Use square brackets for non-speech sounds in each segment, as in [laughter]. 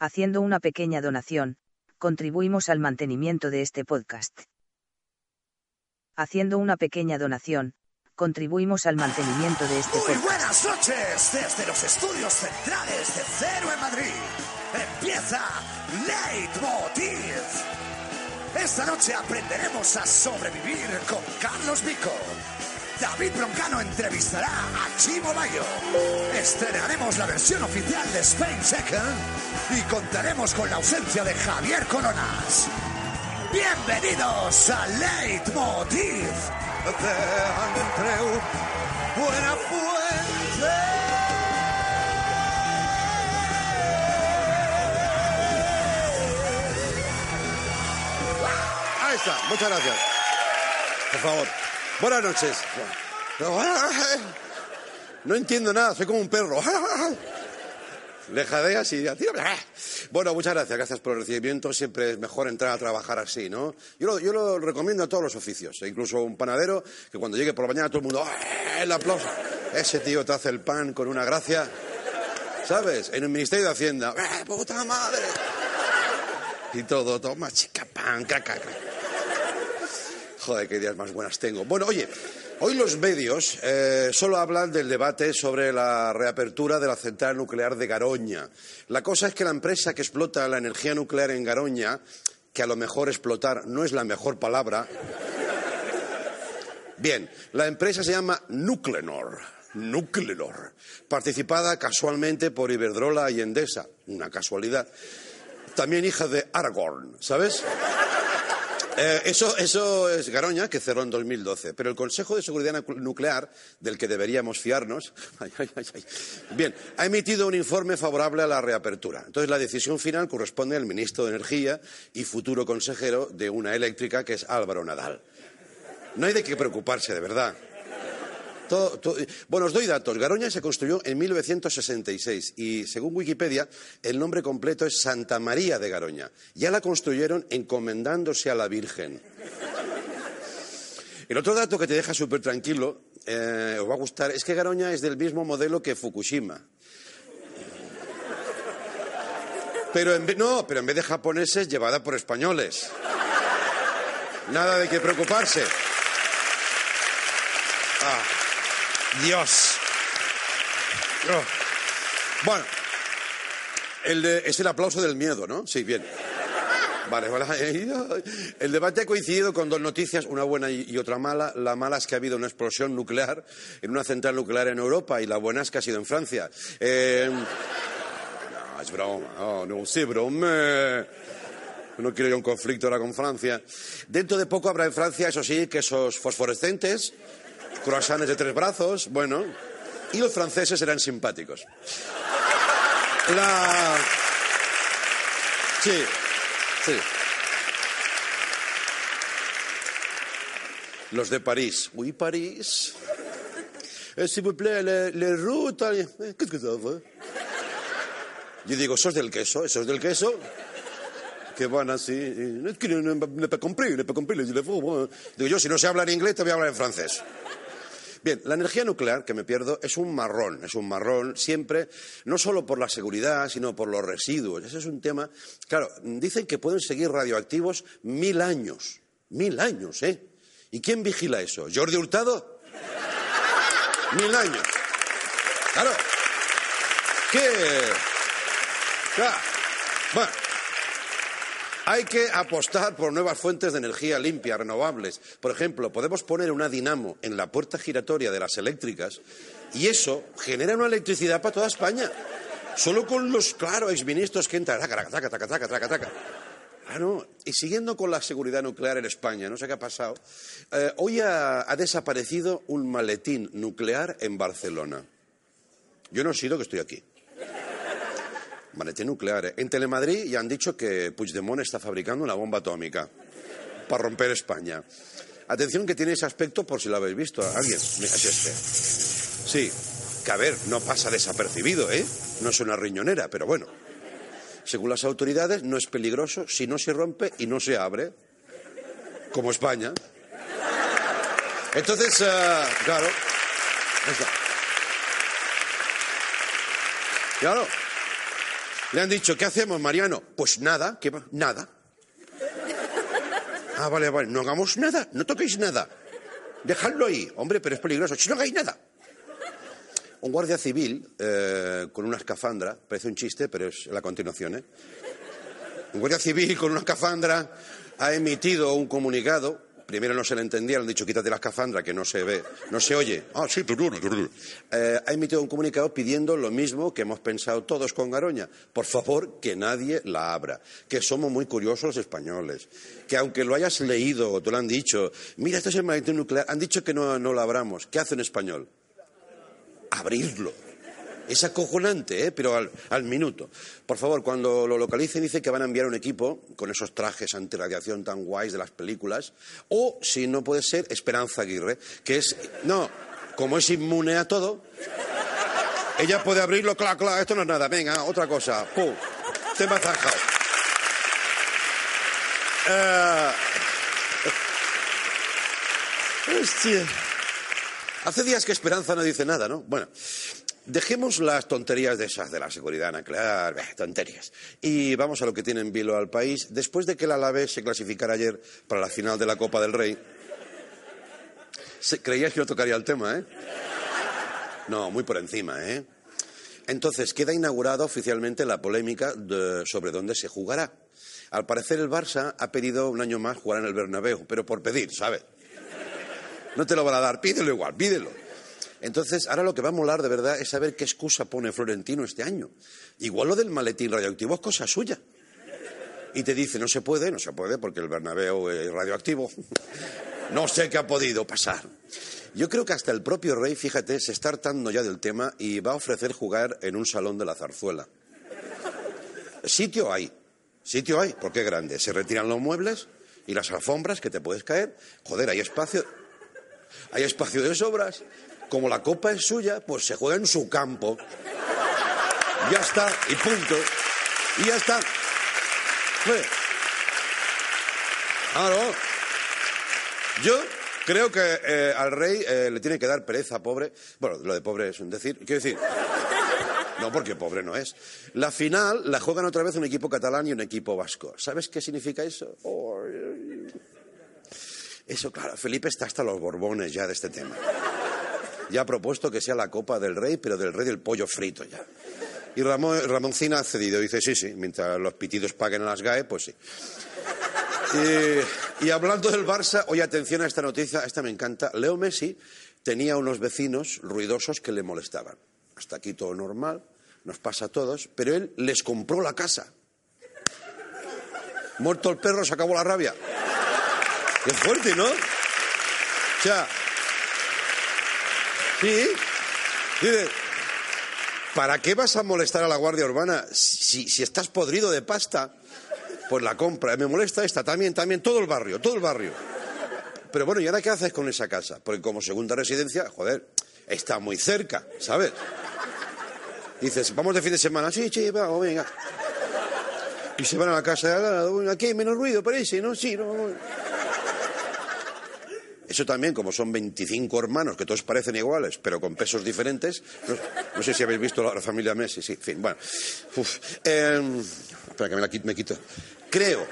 Haciendo una pequeña donación, contribuimos al mantenimiento de este podcast. Haciendo una pequeña donación, contribuimos al mantenimiento de este Muy podcast. buenas noches desde los estudios centrales de Cero en Madrid. Empieza Leitmotiv. Esta noche aprenderemos a sobrevivir con Carlos Vico. David Broncano entrevistará a Chimo Bayo. Estrenaremos la versión oficial de Spain Second y contaremos con la ausencia de Javier Coronas. Bienvenidos a Leitmotiv de Andreu Buena Ahí está, muchas gracias. Por favor. Buenas noches. No entiendo nada, soy como un perro. Le jadeas y... Bueno, muchas gracias, gracias por el recibimiento. Siempre es mejor entrar a trabajar así, ¿no? Yo lo, recomiendo a todos los oficios, e incluso un panadero que cuando llegue por la mañana todo el mundo... ¡ah! El aplauso. Ese tío te hace el pan con una gracia. ¿Sabes? En el Ministerio de Hacienda. ¡eh, puta madre! Y todo, toma, chica, pan, caca. caca. Joder, qué ideas más buenas tengo. Bueno, oye, hoy los medios eh, solo hablan del debate sobre la reapertura de la central nuclear de Garoña. La cosa es que la empresa que explota la energía nuclear en Garoña, que a lo mejor explotar no es la mejor palabra. Bien, la empresa se llama Nuclenor. Nuclenor, participada casualmente por Iberdrola y Endesa, una casualidad. También hija de Aragorn, ¿sabes? Eh, eso, es Garoña, que cerró en 2012. Pero el Consejo de Seguridad Nuc- Nuclear, del que deberíamos fiarnos, [laughs] bien, ha emitido un informe favorable a la reapertura. Entonces, la decisión final corresponde al ministro de Energía y futuro consejero de una eléctrica, que es Álvaro Nadal. No hay de qué preocuparse, de verdad. Bueno, os doy datos. Garoña se construyó en 1966 y, según Wikipedia, el nombre completo es Santa María de Garoña. Ya la construyeron encomendándose a la Virgen. El otro dato que te deja súper tranquilo, eh, os va a gustar, es que Garoña es del mismo modelo que Fukushima. Pero en no, pero en vez de japoneses, llevada por españoles. Nada de qué preocuparse. Ah, Dios. Oh. Bueno, es el aplauso del miedo, ¿no? Sí, bien. Vale, vale. [laughs] El debate ha coincidido con dos noticias, una buena y y otra mala. La mala es que ha habido una explosión nuclear en una central nuclear en Europa y la buena es que ha sido en Francia. Eh, no, es broma. Oh, no, sí, broma. No quiero yo un conflicto ahora con Francia. Dentro de poco habrá en Francia, eso sí, quesos fosforescentes, croissants de tres brazos, bueno. Y los franceses serán simpáticos. La... Sí, sí. Los de París. Oui, París. Eh, vous plaît. Eh, Qu'est-ce que? Yo digo, ¿sos del queso? ¿Esos del queso? Que van así. no, no, les faut, bueno. Digo yo, si no sé hablar inglés, te voy a hablar en francés. Bien, la energía nuclear, que me pierdo, es un marrón, es un marrón siempre, no solo por la seguridad, sino por los residuos. Ese es un tema. Claro, dicen que pueden seguir radioactivos mil años. Mil años, ¿eh? ¿Y quién vigila eso? ¿Jordi Hurtado? Mil años. Claro. ¿Qué? Claro. Bueno. Hay que apostar por nuevas fuentes de energía limpia, renovables. Por ejemplo, podemos poner una dinamo en la puerta giratoria de las eléctricas y eso genera una electricidad para toda España. Solo con los, claro, exministros que entran. Taca, taca, taca, taca, taca, taca. Claro, y siguiendo con la seguridad nuclear en España, no sé qué ha pasado, eh, hoy ha, ha desaparecido un maletín nuclear en Barcelona. Yo no he sido que estoy aquí. Maletín nuclear. ¿eh? En Telemadrid ya han dicho que Puigdemont está fabricando una bomba atómica para romper España. Atención que tiene ese aspecto por si lo habéis visto. ¿Alguien? Mira, es este. Sí, que a ver, no pasa desapercibido, ¿eh? No es una riñonera, pero bueno. Según las autoridades, no es peligroso si no se rompe y no se abre, como España. Entonces, eh, claro. Claro. Le han dicho, ¿qué hacemos, Mariano? Pues nada, ¿qué va? Nada. [laughs] Ah, vale, vale, no hagamos nada, no toquéis nada. Dejadlo ahí. Hombre, pero es peligroso. Si no hagáis nada. Un guardia civil eh, con una escafandra, parece un chiste, pero es la continuación, ¿eh? Un guardia civil con una escafandra ha emitido un comunicado. Primero no se le entendía, le han dicho quítate la escafandra que no se ve, no se oye. Ah, sí, tururu, tururu. Eh, ha emitido un comunicado pidiendo lo mismo que hemos pensado todos con Garoña. Por favor, que nadie la abra. Que somos muy curiosos los españoles. Que aunque lo hayas leído o te lo han dicho, mira, esto es el maletín nuclear, han dicho que no, no lo abramos. ¿Qué hace en español? abrirlo. Es acojonante, ¿eh? pero al, minuto. Por favor, cuando lo localicen, dice que van a enviar un equipo con esos trajes antirradiación tan guays de las películas. O, si no puede ser, Esperanza Aguirre, que es. No, como es inmune a todo, ella puede abrirlo, clac, clac, esto no es nada, venga, otra cosa, pum, te zanjado. Eh, Hostia. Hace días que Esperanza no dice nada, ¿no? Bueno, dejemos las tonterías de esas de la seguridad nuclear, tonterías. Y vamos a lo que tiene en vilo al país. Después de que el Alavés se clasificara ayer para la final de la Copa del Rey, creías que no tocaría el tema, ¿eh? No, muy por encima, ¿eh? Entonces, queda inaugurada oficialmente la polémica sobre dónde se jugará. Al parecer, el Barça ha pedido un año más jugar en el Bernabéu, pero por pedir, ¿sabes? No te lo van a dar, pídelo igual, pídelo. Entonces, ahora lo que va a molar de verdad es saber qué excusa pone Florentino este año. Igual lo del maletín radioactivo es cosa suya. Y te dice, no se puede, no se puede, porque el Bernabéu es radioactivo. [laughs] No sé qué ha podido pasar. Yo creo que hasta el propio rey, fíjate, se está hartando ya del tema y va a ofrecer jugar en un salón de la zarzuela. Sitio hay, sitio hay, porque es grande. Se retiran los muebles y las alfombras que te puedes caer. Joder, hay espacio, hay espacio de sobras. Como la copa es suya, pues se juega en su campo. Ya está, y punto. Y ya está. Claro. Yo creo que eh, al rey eh, le tiene que dar pereza, pobre. Bueno, lo de pobre es un decir. Quiero decir. No, porque pobre no es. La final la juegan otra vez un equipo catalán y un equipo vasco. ¿Sabes qué significa eso? Eso, claro, Felipe está hasta los borbones ya de este tema. Ya ha propuesto que sea la Copa del Rey, pero del Rey del pollo frito ya. Y Ramón, Ramoncina ha cedido. Dice, sí, sí, mientras los pitidos paguen a las GAE, pues sí. Y, hablando del Barça, oye, atención a esta noticia, esta me encanta. Leo Messi tenía unos vecinos ruidosos que le molestaban. Hasta aquí todo normal, nos pasa a todos, pero él les compró la casa. Muerto el perro, se acabó la rabia. Qué fuerte, ¿no? O sea, sí, dice, ¿para qué vas a molestar a la Guardia Urbana si, si estás podrido de pasta? Pues la compra. Me molesta esta también, también, todo el barrio, todo el barrio. Pero bueno, ¿y ahora qué haces con esa casa? Porque como segunda residencia, joder, está muy cerca, ¿sabes? Dices, vamos de fin de semana, sí, sí, vamos, venga. Y se van a la casa de aquí hay menos ruido, parece, ¿no? Sí, no. Eso también, como son 25 hermanos que todos parecen iguales, pero con pesos diferentes. No, sé si habéis visto la, familia Messi, sí, en fin, bueno. Uf, eh, espera, que me, la me quito. Creo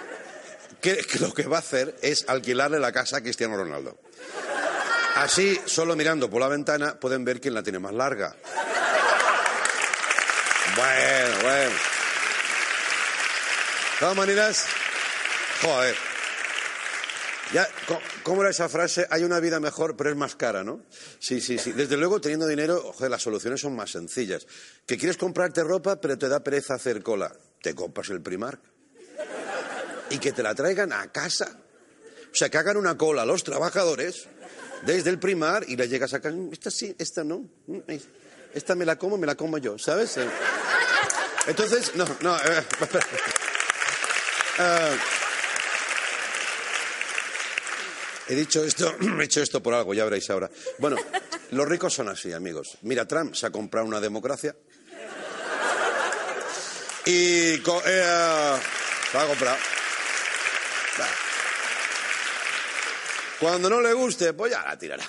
que, que lo que va a hacer es alquilarle la casa a Cristiano Ronaldo. Así, solo mirando por la ventana, pueden ver quién la tiene más larga. Bueno, bueno. De todas maneras, joder. Ya, ¿Cómo era esa frase? Hay una vida mejor, pero es más cara, ¿no? Sí, sí, sí. Desde luego, teniendo dinero, joder, las soluciones son más sencillas. Que quieres comprarte ropa, pero te da pereza hacer cola. Te compras el Primark. Y que te la traigan a casa. O sea, que hagan una cola a los trabajadores desde el primar y le llegas acá. "Mm, Esta sí, esta no. Mm, Esta me la como, me la como yo, ¿sabes? Eh, Entonces, no, no. eh, espera. [laughs] Eh, He dicho esto, [clears throat] he hecho esto por algo, ya veréis ahora. Bueno, los ricos son así, amigos. Mira, Trump se ha comprado una democracia. Y co- eh, la ha comprado. Cuando no le guste, pues ya la tirará.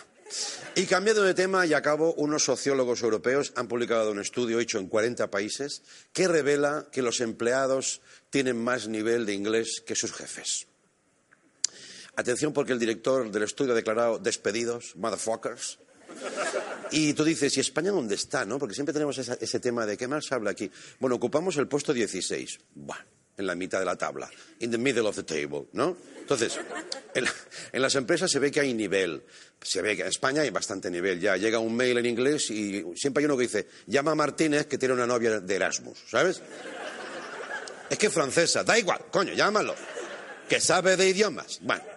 Y cambiando de tema y a cabo, unos sociólogos europeos han publicado un estudio hecho en 40 países que revela que los empleados tienen más nivel de inglés que sus jefes. Atención porque el director del estudio ha declarado despedidos, motherfuckers. Y tú dices, ¿y España dónde está? ¿no? Porque siempre tenemos ese tema de qué más se habla aquí. Bueno, ocupamos el puesto 16. Buah, en la mitad de la tabla. In the middle of the table, ¿no? Entonces, en las empresas se ve que hay nivel. Se ve que en España hay bastante nivel. Ya llega un mail en inglés y siempre hay uno que dice, llama a Martínez que tiene una novia de Erasmus, ¿sabes? Es que es francesa, da igual, coño, llámalo. Que sabe de idiomas. Bueno.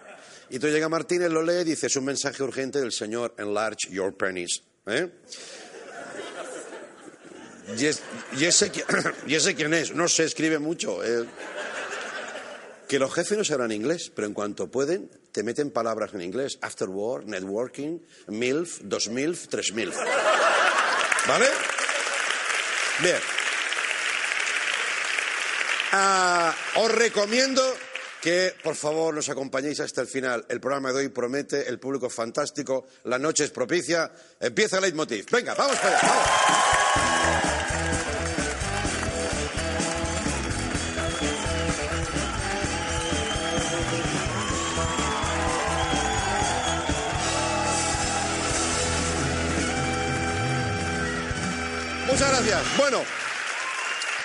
Y tú llega Martínez, lo lee y dice, es un mensaje urgente del señor Enlarge Your Penis. ¿eh? Y, es- y ese, [coughs] quién es, no se escribe mucho. eh. Que los jefes no sabrán inglés, pero en cuanto pueden, te meten palabras en inglés. After work, networking, MILF, dos MILF, tres MILF. ¿Vale? Bien. Ah, os recomiendo que, por favor, nos acompañéis hasta el final. El programa de hoy promete, el público es fantástico, la noche es propicia. Empieza el leitmotiv. Venga, vamos para allá. vamos. Muchas gracias. Bueno,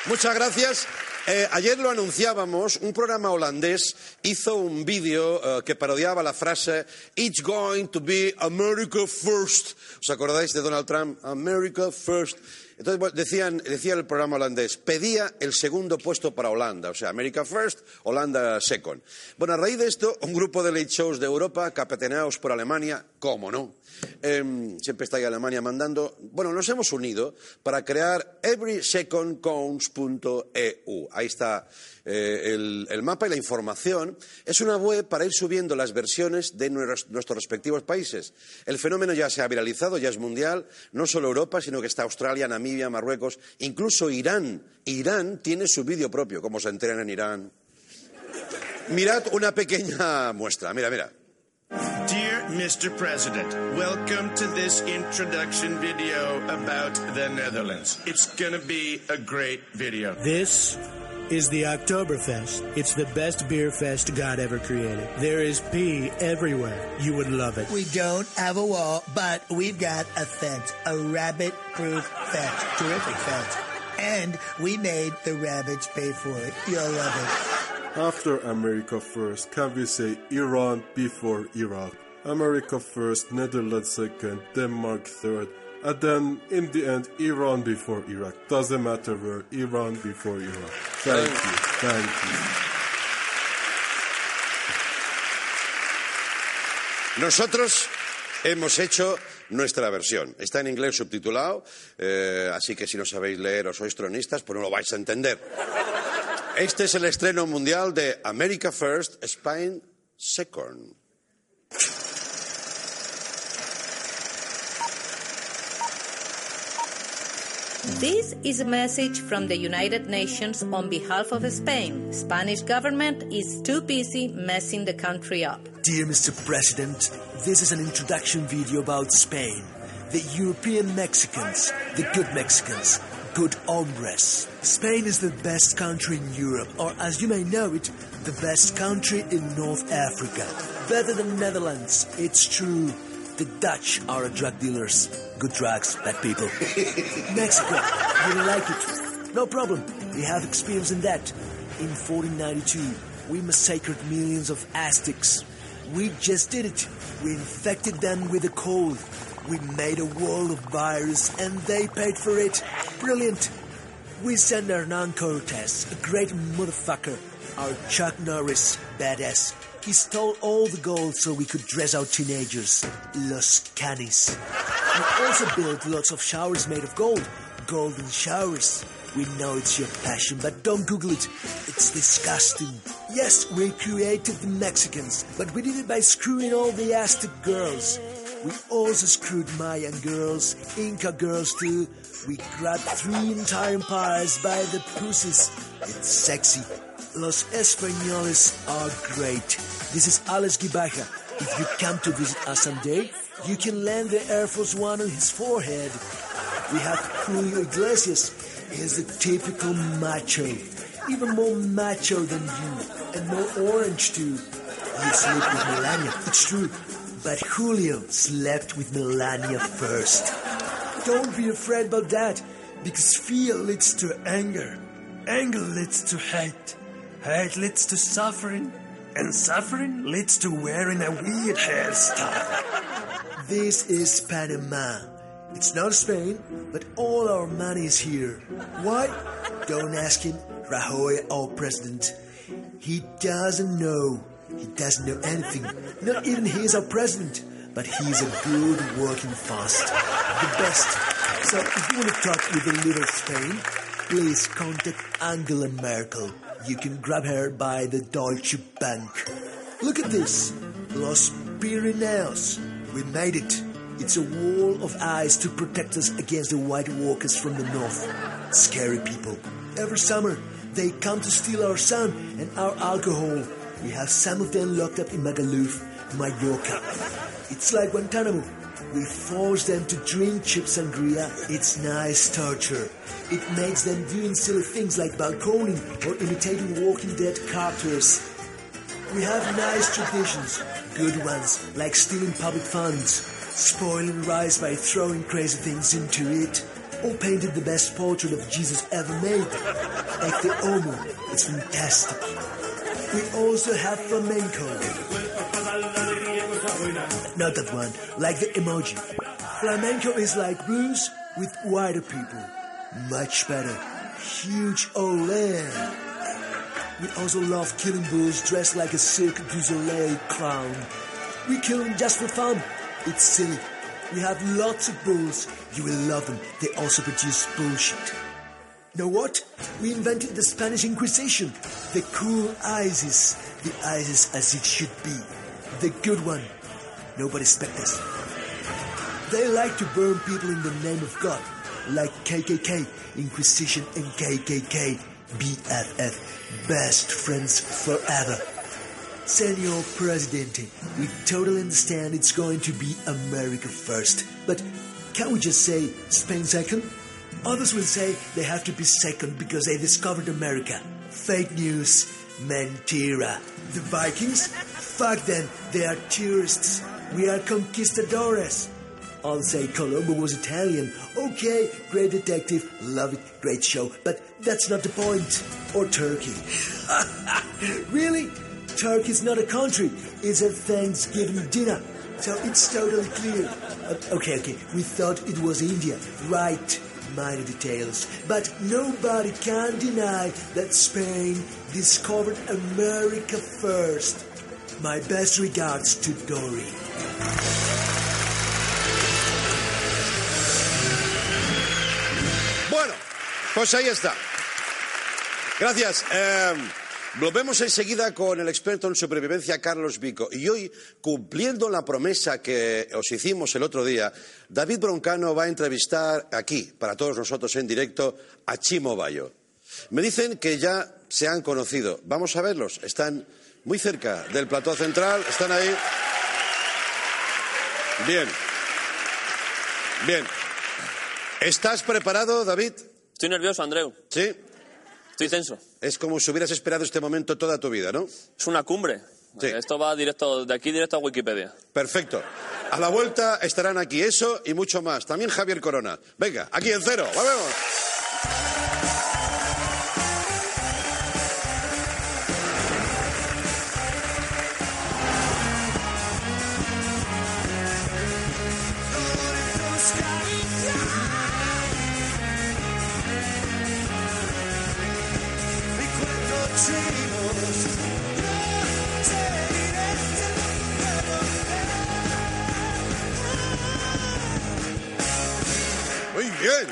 muchas gracias. Eh, ayer lo anunciábamos, un programa holandés hizo un vídeo eh, que parodiaba la frase It's going to be America first. ¿Os acordáis de Donald Trump? America first. Entonces decía el programa holandés, pedía el segundo puesto para Holanda, o sea, America first, Holanda second. Bueno, a raíz de esto, un grupo de late shows de Europa, capitaneados por Alemania, cómo no, Em, siempre está ahí Alemania mandando. Bueno, nos hemos unido para crear everysecondcounts.eu. Ahí está eh, el, mapa y la información. Es una web para ir subiendo las versiones de nuestros, nuestros respectivos países. El fenómeno ya se ha viralizado, ya es mundial, no solo Europa, sino que está Australia, Namibia, Marruecos, incluso Irán. Irán tiene su vídeo propio, como se enteran en Irán. Mirad una pequeña muestra. Mira, mira. Dear Mr. President, welcome to this introduction video about the Netherlands. It's gonna be a great video. This is the Oktoberfest. It's the best beer fest God ever created. There is pee everywhere. You would love it. We don't have a wall, but we've got a fence, a rabbit-proof fence. Terrific fence. And we made the rabbits pay for it. You'll love it. After America first, can we say Iran before Iraq? America first, Netherlands second, Denmark third, and then in the end, Iran before Iraq. Doesn't matter where, Iran before Iraq. Thank you, thank you. Nosotros hemos hecho nuestra versión. Está en inglés subtitulado, eh, así que si no sabéis leer o sois tronistas, pues no lo vais a entender. Este es el estreno mundial de America First, Spain Second. This is a message from the United Nations on behalf of Spain. Spanish government is too busy messing the country up. Dear Mr. President, this is an introduction video about Spain. The European Mexicans, the good Mexicans, good hombres. Spain is the best country in Europe, or as you may know it, the best country in North Africa. Better than Netherlands, it's true. The Dutch are drug dealers. Good drugs, bad people. [laughs] Mexico, you like it? No problem. We have experience in that. In 1492, we massacred millions of Aztecs. We just did it. We infected them with a cold. We made a world of virus and they paid for it. Brilliant. We sent Hernan Cortez, a great motherfucker. Our Chuck Norris, badass. He stole all the gold so we could dress our teenagers. Los Canis. We also built lots of showers made of gold. Golden showers. We know it's your passion, but don't Google it. It's disgusting. Yes, we created the Mexicans, but we did it by screwing all the Aztec girls. We also screwed Mayan girls, Inca girls too. We grabbed three entire empires by the pussies. It's sexy. Los Españoles are great. This is Alex Gibaja. If you come to visit us someday, You can land the Air Force One on his forehead. We have Julio Iglesias. He's the typical macho. Even more macho than you. And more orange too. You sleep with Melania. It's true. But Julio slept with Melania first. Don't be afraid about that. Because fear leads to anger. Anger leads to hate. Hate leads to suffering. And suffering leads to wearing a weird hairstyle. [laughs] This is Panama. It's not Spain, but all our money is here. Why? Don't ask him. Rajoy, our president. He doesn't know. He doesn't know anything. Not even he is our president. But he's a good working fast. The best. So if you want to talk with a little Spain, please contact Angela Merkel. You can grab her by the Deutsche Bank. Look at this. Los Pirineos. We made it. It's a wall of ice to protect us against the white walkers from the north. Scary people. Every summer, they come to steal our sun and our alcohol. We have some of them locked up in Magaluf, Mallorca. It's like Guantanamo. We force them to drink cheap sangria. It's nice torture. It makes them doing silly things like balconing or imitating Walking Dead characters. We have nice traditions, good ones, like stealing public funds, spoiling rice by throwing crazy things into it, or painting the best portrait of Jesus ever made, like the Omo. It's fantastic. We also have flamenco. Not that one, like the emoji. Flamenco is like blues with whiter people. Much better. Huge ole. We also love killing bulls dressed like a Cirque du Soleil clown. We kill them just for fun. It's silly. We have lots of bulls. You will love them. They also produce bullshit. Know what? We invented the Spanish Inquisition. The cool ISIS. The ISIS as it should be. The good one. Nobody expects us. They like to burn people in the name of God. Like KKK, Inquisition, and KKK. BFF. Best friends forever. Senor Presidente, we totally understand it's going to be America first. But can't we just say Spain second? Others will say they have to be second because they discovered America. Fake news. Mentira. The Vikings? Fuck them. They are tourists. We are conquistadores. I'll say Colombo was Italian. Okay, great detective. Love it. Great show. But that's not the point. Or Turkey. [laughs] really? Turkey's not a country. It's a Thanksgiving dinner. So it's totally clear. Okay, okay. We thought it was India. Right. Minor details. But nobody can deny that Spain discovered America first. My best regards to Dory. Bueno, pues ahí está. Gracias. Eh, volvemos enseguida con el experto en supervivencia, Carlos Vico. Y hoy, cumpliendo la promesa que os hicimos el otro día, David Broncano va a entrevistar aquí, para todos nosotros en directo, a Chimo Bayo. Me dicen que ya se han conocido. Vamos a verlos. Están muy cerca del plató central. Están ahí. Bien. Bien. ¿Estás preparado, David? Estoy nervioso, Andreu. Sí. Estoy tenso. Es como si hubieras esperado este momento toda tu vida, ¿no? Es una cumbre. Sí. Esto va directo, de aquí directo a Wikipedia. Perfecto. A la vuelta estarán aquí eso y mucho más. También Javier Corona. Venga, aquí en cero. ¡Volvemos!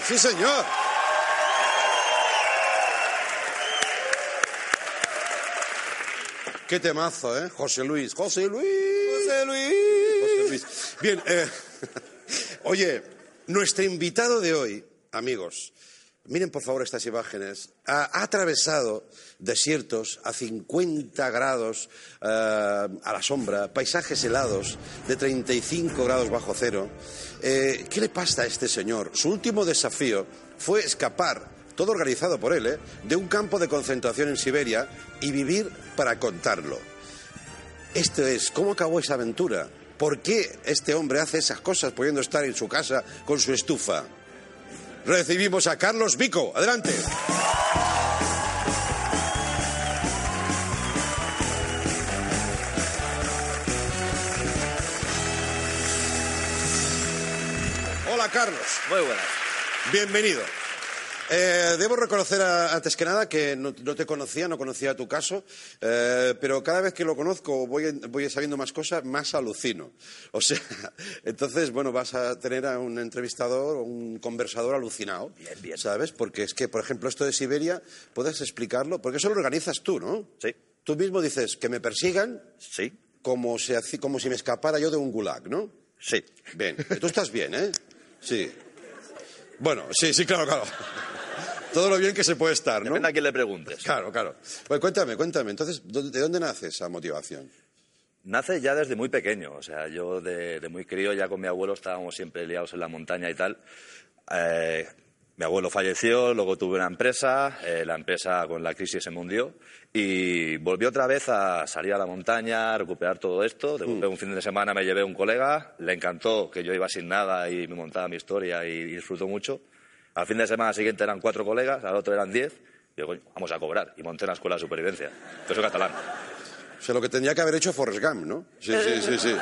Sí señor. Qué temazo, ¿eh? José Luis, José Luis. José Luis. José Luis. Bien, eh, [laughs] oye, nuestro invitado de hoy, amigos, Miren por favor estas imágenes. Ha, atravesado desiertos a 50 grados eh, a la sombra, paisajes helados de 35 grados bajo cero. Eh, ¿Qué le pasa a este señor? Su último desafío fue escapar, todo organizado por él, ¿eh? de un campo de concentración en Siberia y vivir para contarlo. Esto es, ¿cómo acabó esa aventura? ¿Por qué este hombre hace esas cosas pudiendo estar en su casa con su estufa? Recibimos a Carlos Vico. Adelante. Hola Carlos. Muy buenas. Bienvenido. Eh, debo reconocer a- antes que nada que no, no te conocía, no conocía tu caso, eh, pero cada vez que lo conozco voy, voy sabiendo más cosas, más alucino. O sea, [laughs] entonces, bueno, vas a tener a un entrevistador, un conversador alucinado, Bien, bien. ¿sabes? Porque es que, por ejemplo, esto de Siberia, ¿puedes explicarlo? Porque eso lo organizas tú, ¿no? Sí. Tú mismo dices que me persigan Sí. como, si como si me escapara yo de un gulag, ¿no? Sí. Bien, tú estás bien, ¿eh? Sí. Bueno, sí, sí, claro, claro. Todo lo bien que se puede estar, ¿no? Depende a quién le preguntes. Claro, claro. Pues cuéntame, cuéntame. Entonces, ¿dó- ¿de dónde nace esa motivación? Nace ya desde muy pequeño. O sea, yo de, de muy crío ya con mi abuelo estábamos siempre liados en la montaña y tal. Eh, mi abuelo falleció, luego tuve una empresa, eh, la empresa con la crisis se mundió y volví otra vez a salir a la montaña, a recuperar todo esto. De golpe, un fin de semana me llevé a un colega, le encantó que yo iba sin nada y me montaba mi historia y, disfrutó mucho. Al fin de semana siguiente eran cuatro colegas, al otro eran diez. Y coño, vamos a cobrar. Y monté una escuela de supervivencia. Yo soy catalán. O sea, lo que tendría que haber hecho Forrest Gump, ¿no? Sí, sí, sí, sí.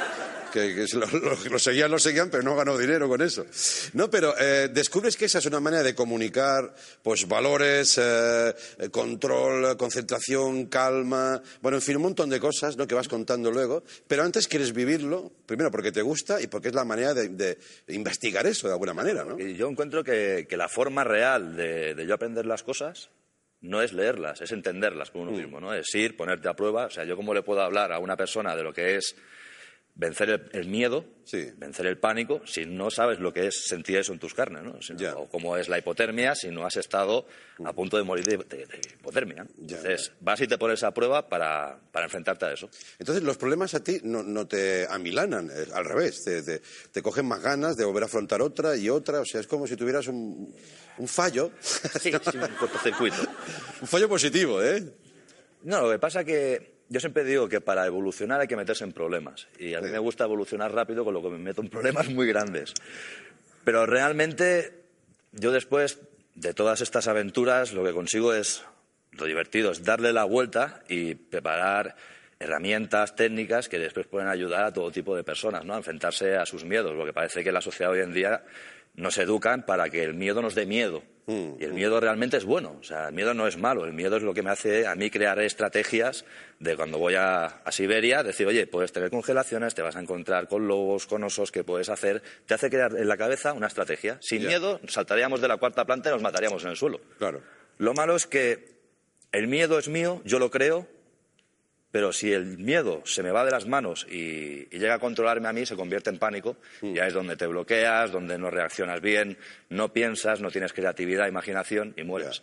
Que, que lo, [laughs] lo- lo seguían, lo seguían, pero no ganó dinero con eso. No, pero eh, descubres que esa es una manera de comunicar, pues, valores, eh, control, concentración, calma, bueno, en fin, un montón de cosas, ¿no?, que vas contando luego. Pero antes quieres vivirlo, primero porque te gusta y porque es la manera de, de investigar eso de alguna manera, ¿no? Y yo encuentro que, que la forma real de, de yo aprender las cosas no es leerlas, es entenderlas con Mm. uno mismo, ¿no? Es ir, ponerte a prueba. O sea, yo cómo le puedo hablar a una persona de lo que es vencer el, el miedo, Sí. vencer el pánico, si no sabes lo que es sentir eso en tus carnes, ¿no? Si no- Ya. O cómo es la hipotermia si no has estado a punto de morir de, de- de hipotermia. Ya. Entonces, vas y te pones a prueba para, para enfrentarte a eso. Entonces, los problemas a ti no, no te amilanan, al revés, te, te- te cogen más ganas de volver a afrontar otra y otra, o sea, es como si tuvieras un, un fallo, Sí, sí, un cortocircuito. [laughs] un fallo positivo, ¿eh? No, lo que pasa que yo siempre digo que para evolucionar hay que meterse en problemas. Y a mí me gusta evolucionar rápido, con lo que me meto en problemas muy grandes. Pero realmente yo después de todas estas aventuras lo que consigo es, lo divertido, es darle la vuelta y preparar herramientas, técnicas que después pueden ayudar a todo tipo de personas ¿no? a enfrentarse a sus miedos, porque parece que la sociedad hoy en día nos educan para que el miedo nos dé miedo. y el miedo realmente es bueno, o sea, el miedo no es malo, el miedo es lo que me hace a mí crear estrategias de cuando voy a, a Siberia, decir, oye, puedes tener congelaciones, te vas a encontrar con lobos, con osos, ¿qué puedes hacer? Te hace crear en la cabeza una estrategia. Sin miedo, saltaríamos de la cuarta planta y nos mataríamos en el suelo. Claro. Lo malo es que el miedo es mío, yo lo creo, pero si el miedo se me va de las manos y, y llega a controlarme a mí, se convierte en pánico. Ya es donde te bloqueas, donde no reaccionas bien, no piensas, no tienes creatividad, imaginación y mueres.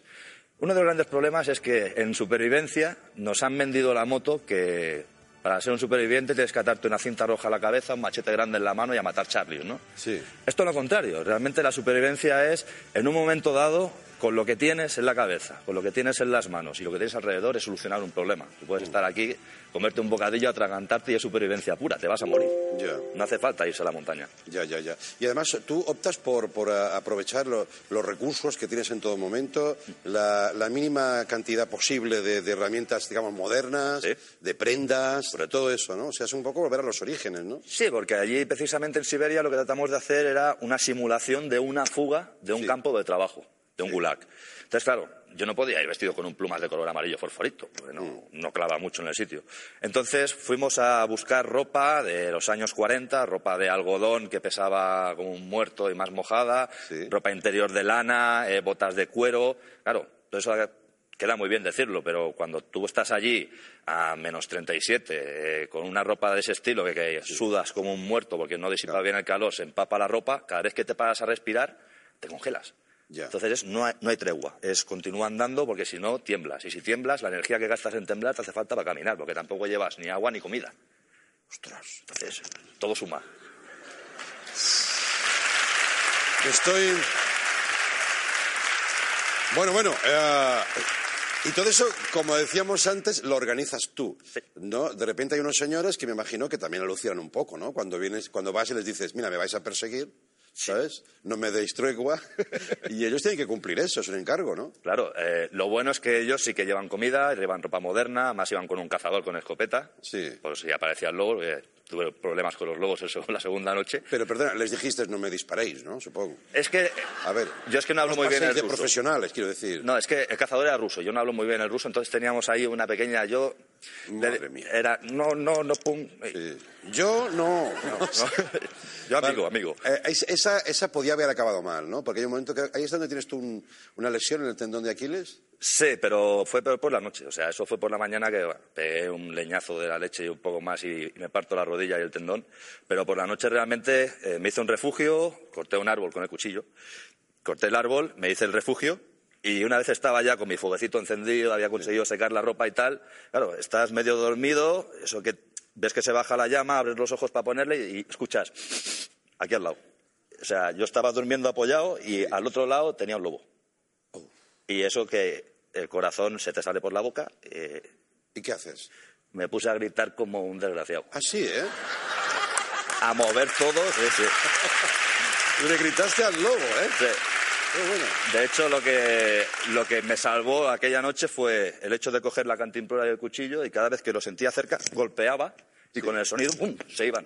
Uno de los grandes problemas es que en supervivencia nos han vendido la moto que para ser un superviviente tienes que atarte una cinta roja a la cabeza, un machete grande en la mano y a matar Charlie, ¿no? Sí. Esto es lo contrario. Realmente la supervivencia es, en un momento dado, con lo que tienes en la cabeza, con lo que tienes en las manos y lo que tienes alrededor es solucionar un problema. Tú puedes estar aquí, comerte un bocadillo, atragantarte y es supervivencia pura, te vas a morir. Ya. No hace falta irse a la montaña. Ya, ya, ya. Y además tú optas por, por a- aprovechar lo- los recursos que tienes en todo momento, la, la mínima cantidad posible de, de herramientas, digamos, modernas, Sí. de prendas, de todo eso, ¿no? O sea, es un poco volver a los orígenes, ¿no? Sí, porque allí precisamente en Siberia lo que tratamos de hacer era una simulación de una fuga de un Sí. campo de trabajo, de un gulag. Entonces, claro, yo no podía ir vestido con un plumas de color amarillo fosforito, porque no, no clava mucho en el sitio. Entonces fuimos a buscar ropa de los años 40, ropa de algodón que pesaba como un muerto y más mojada, Sí. ropa interior de lana, eh, botas de cuero. Claro, todo eso queda muy bien decirlo, pero cuando tú estás allí a menos 37, eh, con una ropa de ese estilo que, que sudas como un muerto porque no disipa bien el calor, se empapa la ropa, cada vez que te paras a respirar, te congelas. Ya. Entonces es- no, hay, no hay tregua, es continúa andando porque si no tiemblas. Y si tiemblas, la energía que gastas en temblar te hace falta para caminar, porque tampoco llevas ni agua ni comida. Ostras. Entonces, todo suma. Estoy. Bueno, bueno. eh, y todo eso, como decíamos antes, lo organizas tú, ¿no? De repente hay unos señores que me imagino que también alucinan un poco, ¿no? Cuando vienes, cuando vas y les dices, mira, me vais a perseguir, ¿sabes? No me deis tregua. [laughs] y ellos tienen que cumplir eso, es un encargo, ¿no? Claro, eh, lo bueno es que ellos sí que llevan comida, llevan ropa moderna, más iban con un cazador con escopeta. Sí. Pues si aparecía el lobo, porque tuve problemas con los lobos eso, [laughs] la segunda noche. Pero perdona, les dijiste no me disparéis, ¿no? Supongo. Es que A ver. yo es que no hablo muy bien el de ruso. profesionales, quiero decir. No, es que el cazador era ruso, yo no hablo muy bien el ruso, entonces teníamos ahí una pequeña yo Madre le- mía. era no no no pum Sí. Yo no. no. [laughs] yo amigo, Vale. amigo. Eh, es- esa, esa podía haber acabado mal, ¿no? Porque hay un momento que... Ahí es donde tienes tú un- una lesión en el tendón de Aquiles. Sí, pero fue por, la noche. O sea, eso fue por la mañana que bueno, pegué un leñazo de la leche y un poco más y, y me parto la rodilla y el tendón. Pero por la noche realmente eh, me hice un refugio, corté un árbol con el cuchillo, corté el árbol, me hice el refugio y una vez estaba ya con mi fueguecito encendido, había conseguido secar la ropa y tal. Claro, estás medio dormido, eso que ves que se baja la llama, abres los ojos para ponerle y escuchas aquí al lado. O sea, yo estaba durmiendo apoyado y al otro lado tenía un lobo. Y eso que el corazón se te sale por la boca, eh, ¿Y qué haces? me puse a gritar como un desgraciado. Así, ¿eh? A mover todo, sí, sí. Le gritaste al lobo, ¿eh? Sí. Bueno. De hecho, lo que, lo que me salvó aquella noche fue el hecho de coger la cantimplora y el cuchillo y cada vez que lo sentía cerca, golpeaba y con el sonido, ¡pum!, se iban.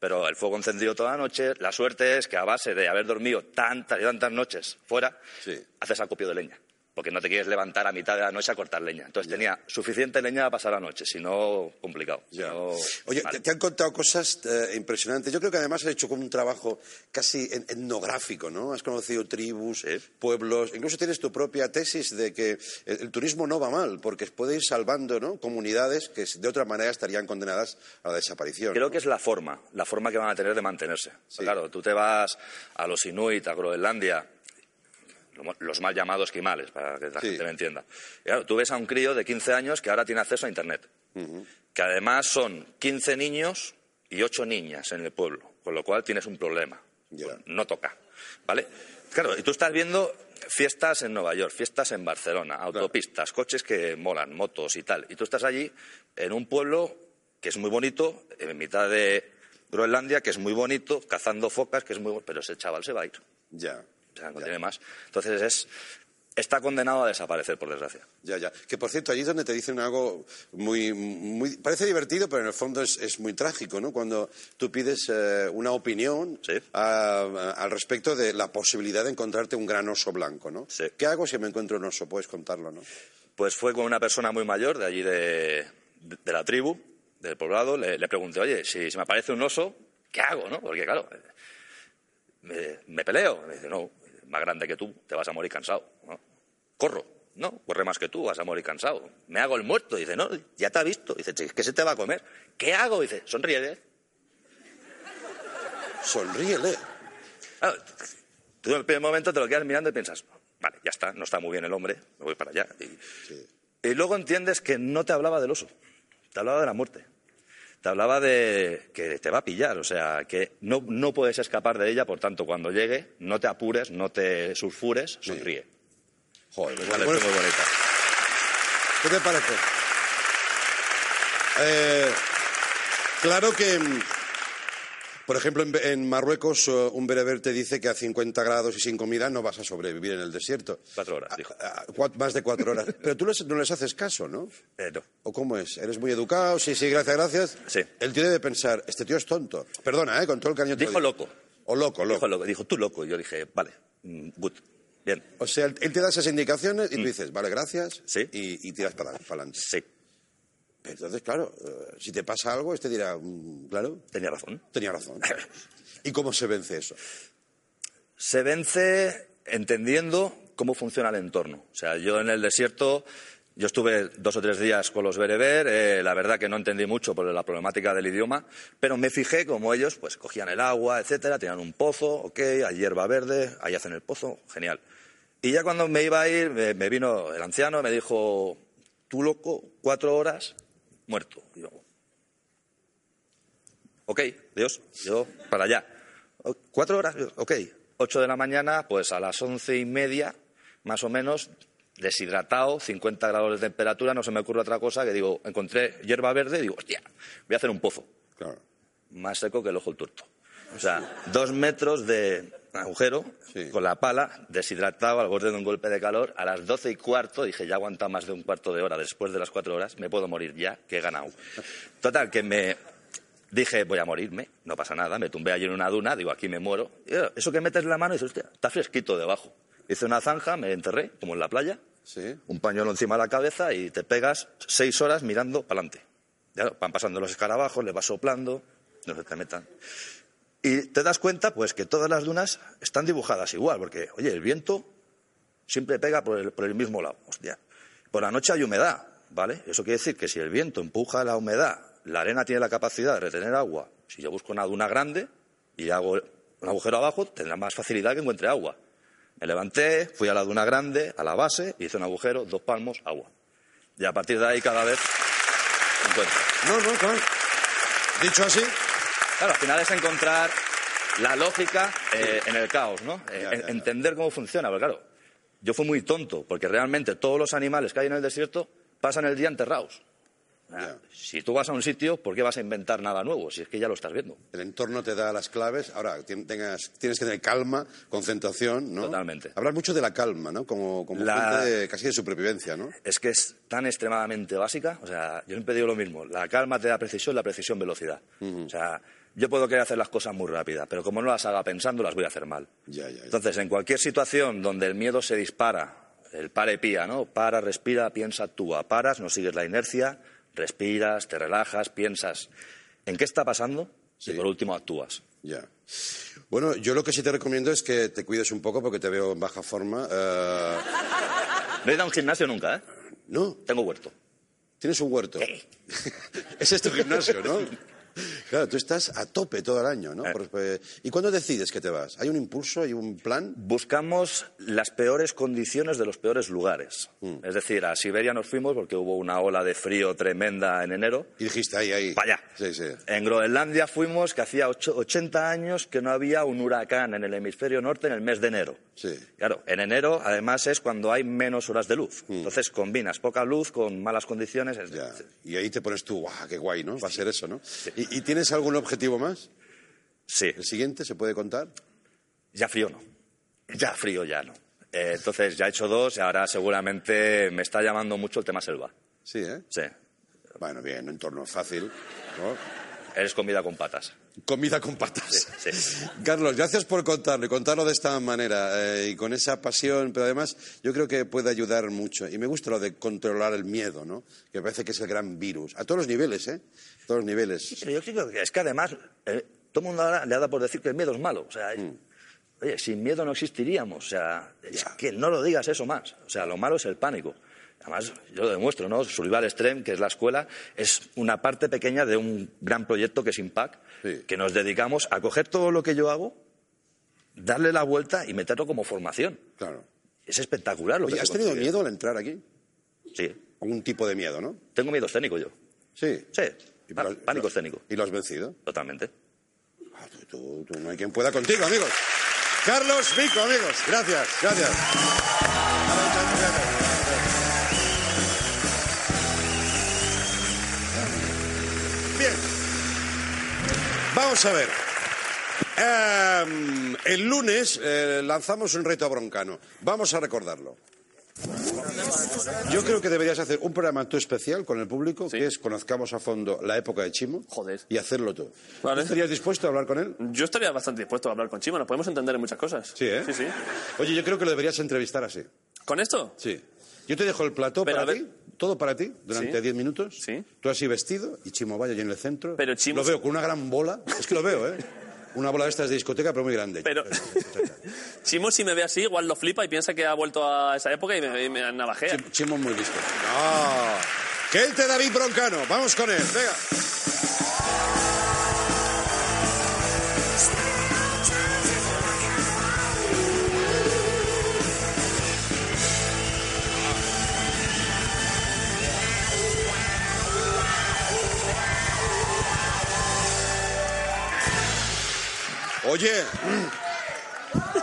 Pero el fuego encendido toda la noche. La suerte es que a base de haber dormido tantas y tantas noches fuera, Sí. haces acopio de leña. Porque no te quieres levantar a mitad de la noche a cortar leña. Entonces tenía suficiente leña para pasar la noche, si no, complicado. Si Ya. no, Oye, mal. te, han contado cosas eh, impresionantes. Yo creo que además has hecho como un trabajo casi etnográfico, ¿no? Has conocido tribus, pueblos, incluso tienes tu propia tesis de que el, el turismo no va mal, porque puede ir salvando ¿no? comunidades que de otra manera estarían condenadas a la desaparición. Creo ¿no? que es la forma, la forma que van a tener de mantenerse. Sí. Claro, tú te vas a los Inuit, a Groenlandia, los mal llamados quimales, para que la Sí. gente me entienda. Y claro, tú ves a un crío de 15 años que ahora tiene acceso a Internet, que además son 15 niños y 8 niñas en el pueblo, con lo cual tienes un problema. Pues no toca, ¿vale? Claro, y tú estás viendo fiestas en Nueva York, fiestas en Barcelona, autopistas, coches que molan, motos y tal. Y tú estás allí en un pueblo que es muy bonito, en mitad de Groenlandia, que es muy bonito, cazando focas, que es muy... Pero ese chaval se va a ir. Ya. O sea, no Ya. tiene más. Entonces es... Está condenado a desaparecer, por desgracia. Ya, ya. Que por cierto, allí es donde te dicen algo muy, muy parece divertido, pero en el fondo es, es muy trágico, ¿no? Cuando tú pides eh, una opinión Sí. a- a- al respecto de la posibilidad de encontrarte un gran oso blanco, ¿no? Sí. ¿Qué hago si me encuentro un oso? Puedes contarlo, ¿no? Pues fue con una persona muy mayor de allí de, de- de la tribu, del poblado, le, le pregunté, oye, si, si me aparece un oso, ¿qué hago? ¿no? Porque claro, me, me peleo. Me dice, no, más grande que tú, te vas a morir cansado. ¿no? Corro. No, corre más que tú, vas a morir cansado. Me hago el muerto. Dice, no, ya te ha visto. Dice, "Che, ¿qué se te va a comer? ¿Qué hago? Dice, sonríe. Sonríele. Claro, tú en el primer momento te lo quedas mirando y piensas, vale, ya está, no está muy bien el hombre, me voy para allá. Y, y luego entiendes que no te hablaba del oso, te hablaba de la muerte. Te hablaba de que te va a pillar, o sea, que no, no puedes escapar de ella, por tanto, cuando llegue, no te apures, no te sulfures, sonríe. Joder, pareció bueno, muy bonita. ¿Qué te parece? Eh, claro que, por ejemplo, en, en Marruecos eh, un bereber te dice que a 50 grados y sin comida no vas a sobrevivir en el desierto. Cuatro horas, dijo. A- a- cua- más de cuatro horas. [laughs] Pero tú les- no les haces caso, ¿no? Eh, no. ¿O cómo es? ¿Eres muy educado? Sí, sí, gracias, gracias. Sí. El tío debe pensar, este tío es tonto. Perdona, ¿eh? Con todo el cariño. Dijo loco. O loco, loco. Dijo, loco. dijo, tú loco. Y yo dije, vale, mm, good, bien. O sea, él te da esas indicaciones y tú dices, vale, gracias. Mm. Sí. Y, y tiras para adelante. Sí, entonces, claro, eh, si te pasa algo, este dirá, "Mm, claro, tenía razón. tenía razón. [laughs] ¿Y cómo se vence eso? Se vence entendiendo cómo funciona el entorno. O sea, yo en el desierto Yo estuve dos o tres días con los bereber, eh, la verdad que no entendí mucho por la problemática del idioma, pero me fijé como ellos pues cogían el agua, etcétera, tenían un pozo, ok, hay hierba verde, ahí hacen el pozo, genial. Y ya cuando me iba a ir, me, me vino el anciano, me dijo, tú loco, cuatro horas, muerto. Y yo, ok, Dios, yo para allá. Cuatro horas, ok. Ocho de la mañana, pues a las once y media, más o menos, deshidratado, 50 grados de temperatura, no se me ocurre otra cosa que digo, encontré hierba verde y digo, hostia, voy a hacer un pozo. Claro. Más seco que el ojo del tuerto. O sea, dos metros de agujero, con la pala, deshidratado al borde de un golpe de calor. A las doce y cuarto dije, ya aguanta más de un cuarto de hora. Después de las cuatro horas me puedo morir ya, que he ganado. Total, que me dije, voy a morirme, no pasa nada. Me tumbé allí en una duna, digo, aquí me muero. Y, eh, eso que metes la mano y dices, hostia, está fresquito debajo. Hice una zanja, me enterré, como en la playa, un pañuelo encima de la cabeza y te pegas seis horas mirando para adelante. Ya van pasando los escarabajos, le vas soplando, no se te metan. Y te das cuenta, pues, que todas las dunas están dibujadas igual, porque, oye, el viento siempre pega por el, por el mismo lado. Hostia. Por la noche hay humedad, ¿vale? Eso quiere decir que si el viento empuja la humedad, la arena tiene la capacidad de retener agua. Si yo busco una duna grande y hago un agujero abajo, tendrá más facilidad que encuentre agua. Me levanté, fui a la duna grande, a la base, hice un agujero, dos palmos, agua. Y a partir de ahí cada vez encuentro. No, no. Dicho así. Claro, al final es encontrar la lógica eh, en el caos, ¿no? Eh, Ya, en- ya, ya. Entender cómo funciona. Porque claro, yo fui muy tonto, porque realmente todos los animales que hay en el desierto pasan el día enterrados. Ah, Si tú vas a un sitio, ¿por qué vas a inventar nada nuevo? Si es que ya lo estás viendo. El entorno te da las claves. Ahora, tengas- tienes que tener calma, concentración, ¿no? Totalmente. Hablar mucho de la calma, ¿no? Como, como La- fuente de- casi de supervivencia, ¿no? Es que es tan extremadamente básica. O sea, yo siempre digo lo mismo. La calma te da precisión, la precisión velocidad. O sea, yo puedo querer hacer las cosas muy rápidas, pero como no las haga pensando, las voy a hacer mal. Ya, ya, ya. Entonces, en cualquier situación donde el miedo se dispara, el pare pía, ¿no? Para, respira, piensa, actúa. Paras, no sigues la inercia, respiras, te relajas, piensas en qué está pasando y por último actúas. Ya. Bueno, yo lo que sí te recomiendo es que te cuides un poco porque te veo en baja forma. eh, No he ido a un gimnasio nunca, ¿eh? No. Tengo huerto. Tienes un huerto. [laughs] Ese es tu gimnasio, ¿no? [laughs] Claro, tú estás a tope todo el año, ¿no? Por- eh, ¿Y cuándo decides que te vas? ¿Hay un impulso, hay un plan? Buscamos las peores condiciones de los peores lugares. Mm. Es decir, a Siberia nos fuimos porque hubo una ola de frío tremenda en enero. Y dijiste, ahí, ahí. Para allá. Sí, sí. En Groenlandia fuimos que hacía ocho- 80 años que no había un huracán en el hemisferio norte en el mes de enero. Sí. Claro, en enero además es cuando hay menos horas de luz. Mm. Entonces combinas poca luz con malas condiciones. es- Y ahí te pones tú, ¡guau, qué guay, ¿no? Va a ser eso, ¿no? ¿Y, y tienes algún objetivo más? Sí. ¿El siguiente se puede contar? Ya frío no. Ya frío ya no. Eh, entonces ya he hecho dos y ahora seguramente me está llamando mucho el tema selva. Sí, ¿eh? Sí. Bueno, bien, entorno fácil. ¿no? Eres comida con patas. Comida con patas. Sí, sí. Carlos, gracias por contarlo y contarlo de esta manera eh, y con esa pasión, pero además yo creo que puede ayudar mucho. Y me gusta lo de controlar el miedo, ¿no? Que me parece que es el gran virus. A todos los niveles, ¿eh? A todos los niveles. Pero yo creo que es que además eh, todo el mundo ahora le dado por decir que el miedo es malo. O sea, Mm. oye, sin miedo no existiríamos. O sea, es que no lo digas eso más. O sea, lo malo es el pánico. Además, yo lo demuestro, ¿no? Survival Extreme, que es la escuela, es una parte pequeña de un gran proyecto que es Impact, que nos dedicamos a coger todo lo que yo hago, darle la vuelta y meterlo como formación. Claro. Es espectacular lo Oye, que ¿has se tenido miedo al entrar aquí? Sí. Algún tipo de miedo, ¿no? Tengo miedo escénico yo. Sí. Sí. Y Pá- pánico lo- escénico. ¿Y lo has vencido? Totalmente. Ah, tú no hay quien pueda contigo, amigos. Carlos Vico, amigos. Gracias, gracias. Vamos a ver. Em, el lunes eh, lanzamos un reto a Broncano. Vamos a recordarlo. Yo creo que deberías hacer un programa tú especial con el público, que es conozcamos a fondo la época de Chimo. Y hacerlo tú. Vale. ¿Estarías dispuesto a hablar con él? Yo estaría bastante dispuesto a hablar con Chimo, nos podemos entender en muchas cosas. Sí, ¿eh? Sí, sí. Oye, yo creo que lo deberías entrevistar así. ¿Con esto? Sí. Yo te dejo el plató Pero, para ti, todo para ti, durante Sí. 10 minutos. Sí. Tú así vestido y Chimo Vaya allí en el centro. Pero Chimo- Lo veo con una gran bola. Es que lo veo, ¿eh? Una bola de estas de discoteca, pero muy grande. Pero [laughs] Chimo, si me ve así, igual lo flipa y piensa que ha vuelto a esa época y me, y me navajea. Chimo, es muy listo. No. Kelte David Broncano. Vamos con él. Venga. Oye.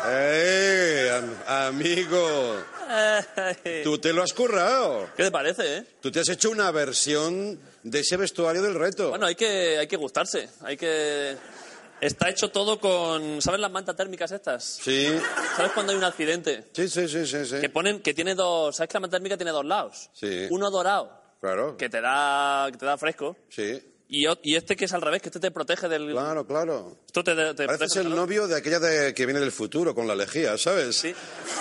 ¡Eh, am- amigo! Tú te lo has currado. ¿Qué te parece, eh? Tú te has hecho una versión de ese vestuario del reto. Bueno, hay que, hay que gustarse. Hay que... Está hecho todo con... ¿Sabes las mantas térmicas estas? Sí, ¿Sabes cuando hay un accidente? sí, sí, sí, sí. sí. Que ponen... Que tiene dos... ¿Sabes que la manta térmica tiene dos lados? Sí. Uno dorado, Claro. que te da, que te da fresco. Sí. Y, y este que es al revés, que este te protege del... Claro, claro. Esto te, te protege Pareces el novio de aquella de, que viene del futuro con la lejía, ¿sabes? Sí.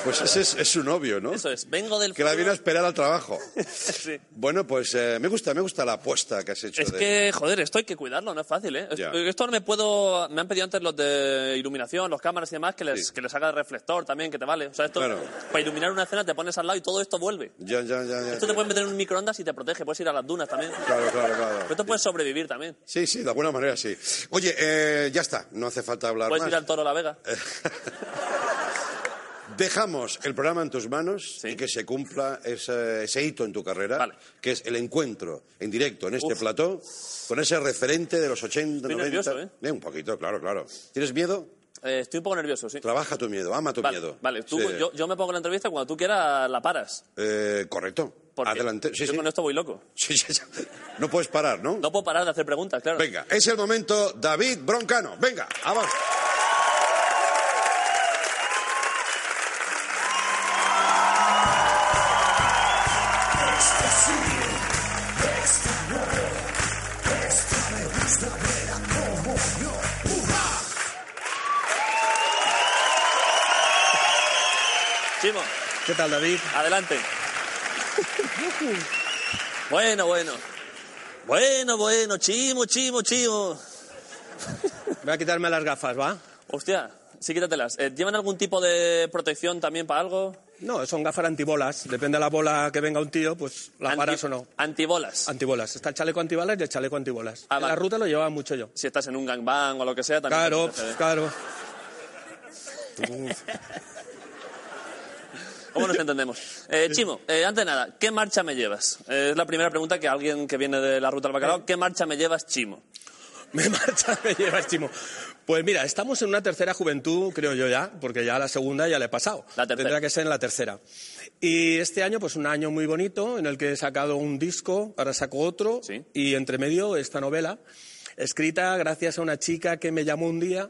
Pues ese es, es su novio, ¿no? Eso es. Vengo del Que la futuro. viene a esperar al trabajo. [laughs] Sí. Bueno, pues eh, me gusta, me gusta la apuesta que has hecho. Es de- que, joder, esto hay que cuidarlo, no es fácil, ¿eh? Ya. Esto no me puedo... Me han pedido antes los de iluminación, los cámaras y demás, que les, Sí. que les haga el reflector también, que te vale. O sea, esto, Claro. para iluminar una escena te pones al lado y todo esto vuelve. Ya, ya, ya, ya. Esto te puedes meter en un microondas y te protege, puedes ir a las dunas también. Claro, claro, claro. Pero esto puedes sobrevivir también. Sí, sí, de alguna manera sí. Oye, eh, ya está, no hace falta hablar Puedes más. ir al Toro La Vega. [laughs] Dejamos el programa en tus manos Sí. y que se cumpla ese, ese hito en tu carrera, Vale. que es el encuentro en directo en este Uf. plató con ese referente de los 80, Estoy 90. nervioso, ¿eh? un poquito, claro, claro. ¿Tienes miedo? Eh, estoy un poco nervioso, sí. Trabaja tu miedo, ama tu Vale, miedo. vale. Tú, Sí. yo, yo me pongo en la entrevista cuando tú quieras la paras. Eh, correcto. Porque Adelante. Sí, yo sí. con esto voy loco. [laughs] Sí, sí, sí. No puedes parar, ¿no? No puedo parar de hacer preguntas, claro. Venga, es el momento David Broncano. Venga, avanza. Chimo, ¿Qué tal, David? adelante. Bueno, bueno. Bueno, bueno, chimo, chimo, chimo. Voy a quitarme las gafas, ¿va? Hostia, sí, quítatelas. Eh, ¿Llevan algún tipo de protección también para algo? No, son gafas antibolas. Depende de la bola que venga un tío, pues la Anti- paras o no. Antibolas. Antibolas. Está el chaleco antibalas y el chaleco antibolas. Ah, en la ruta lo llevaba mucho yo. si estás en un gangbang o lo que sea, también. Claro, claro. [laughs] ¿Cómo nos entendemos? Eh, Chimo, eh, antes de nada, ¿qué marcha me llevas? Eh, es la primera pregunta que alguien que viene de la ruta del bacalao, ¿qué marcha me llevas, Chimo? [laughs] Me marcha, me lleva Chimo. Pues mira, estamos en una tercera juventud, creo yo ya, porque ya la segunda ya le he pasado. La tercera. Tendrá que ser en la tercera. Y este año, pues un año muy bonito, en el que he sacado un disco, ahora saco otro, Sí. y entre medio esta novela, escrita gracias a una chica que me llamó un día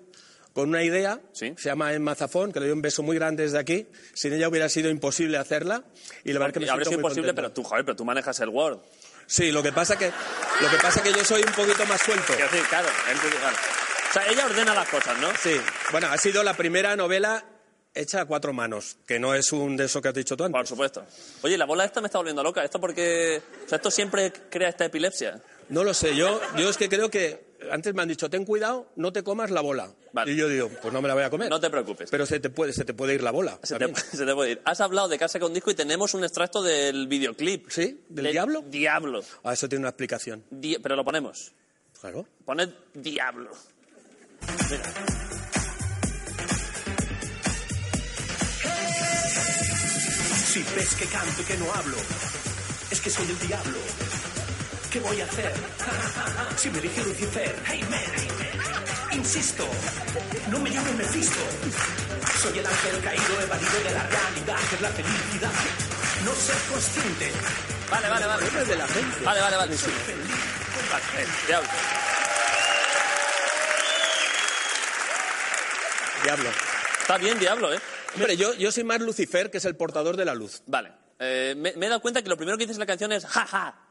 con una idea, Sí. se llama Emma Zafón, que le doy un beso muy grande desde aquí. Sin ella hubiera sido imposible hacerla, y la verdad que me siento muy imposible, contento. pero tú, joder, pero tú manejas el Word. Sí, lo que pasa que lo que pasa que yo soy un poquito más suelto. Quiero decir, claro, claro. O sea, ella ordena las cosas, ¿no? Sí, bueno, ha sido la primera novela hecha a cuatro manos, que no es un de eso que has dicho tú antes. Por supuesto. Oye, la bola esta me está volviendo loca. ¿Esto porque... O sea, esto siempre crea esta epilepsia? No lo sé, yo, yo es que creo que antes me han dicho, ten cuidado, no te comas la bola. Vale. Y yo digo, pues no me la voy a comer. No te preocupes. Pero se te puede, se te puede ir la bola. Se te, también. se te puede ir. Has hablado de Casa con Disco y tenemos un extracto del videoclip. ¿Sí? ¿Del De- diablo? Diablo. Ah, eso tiene una explicación. Di- pero lo ponemos. Claro. Poned Diablo. Mira. Si ves que canto y que no hablo, es que soy el diablo. ¿Qué voy a hacer? Si me elige Lucifer, hey man, insisto, no me llame Mephisto. Soy el ángel caído, evadido de la realidad, que es la felicidad. No ser consciente. Vale, vale, vale. Es de la gente. Vale, vale, vale. sí. Vale, eh, Diablo. Diablo. Está bien, Diablo, ¿eh? Hombre, yo, yo soy más Lucifer, que es el portador de la luz. Vale. Eh, me, me he dado cuenta que lo primero que dices en la canción es ja, ja,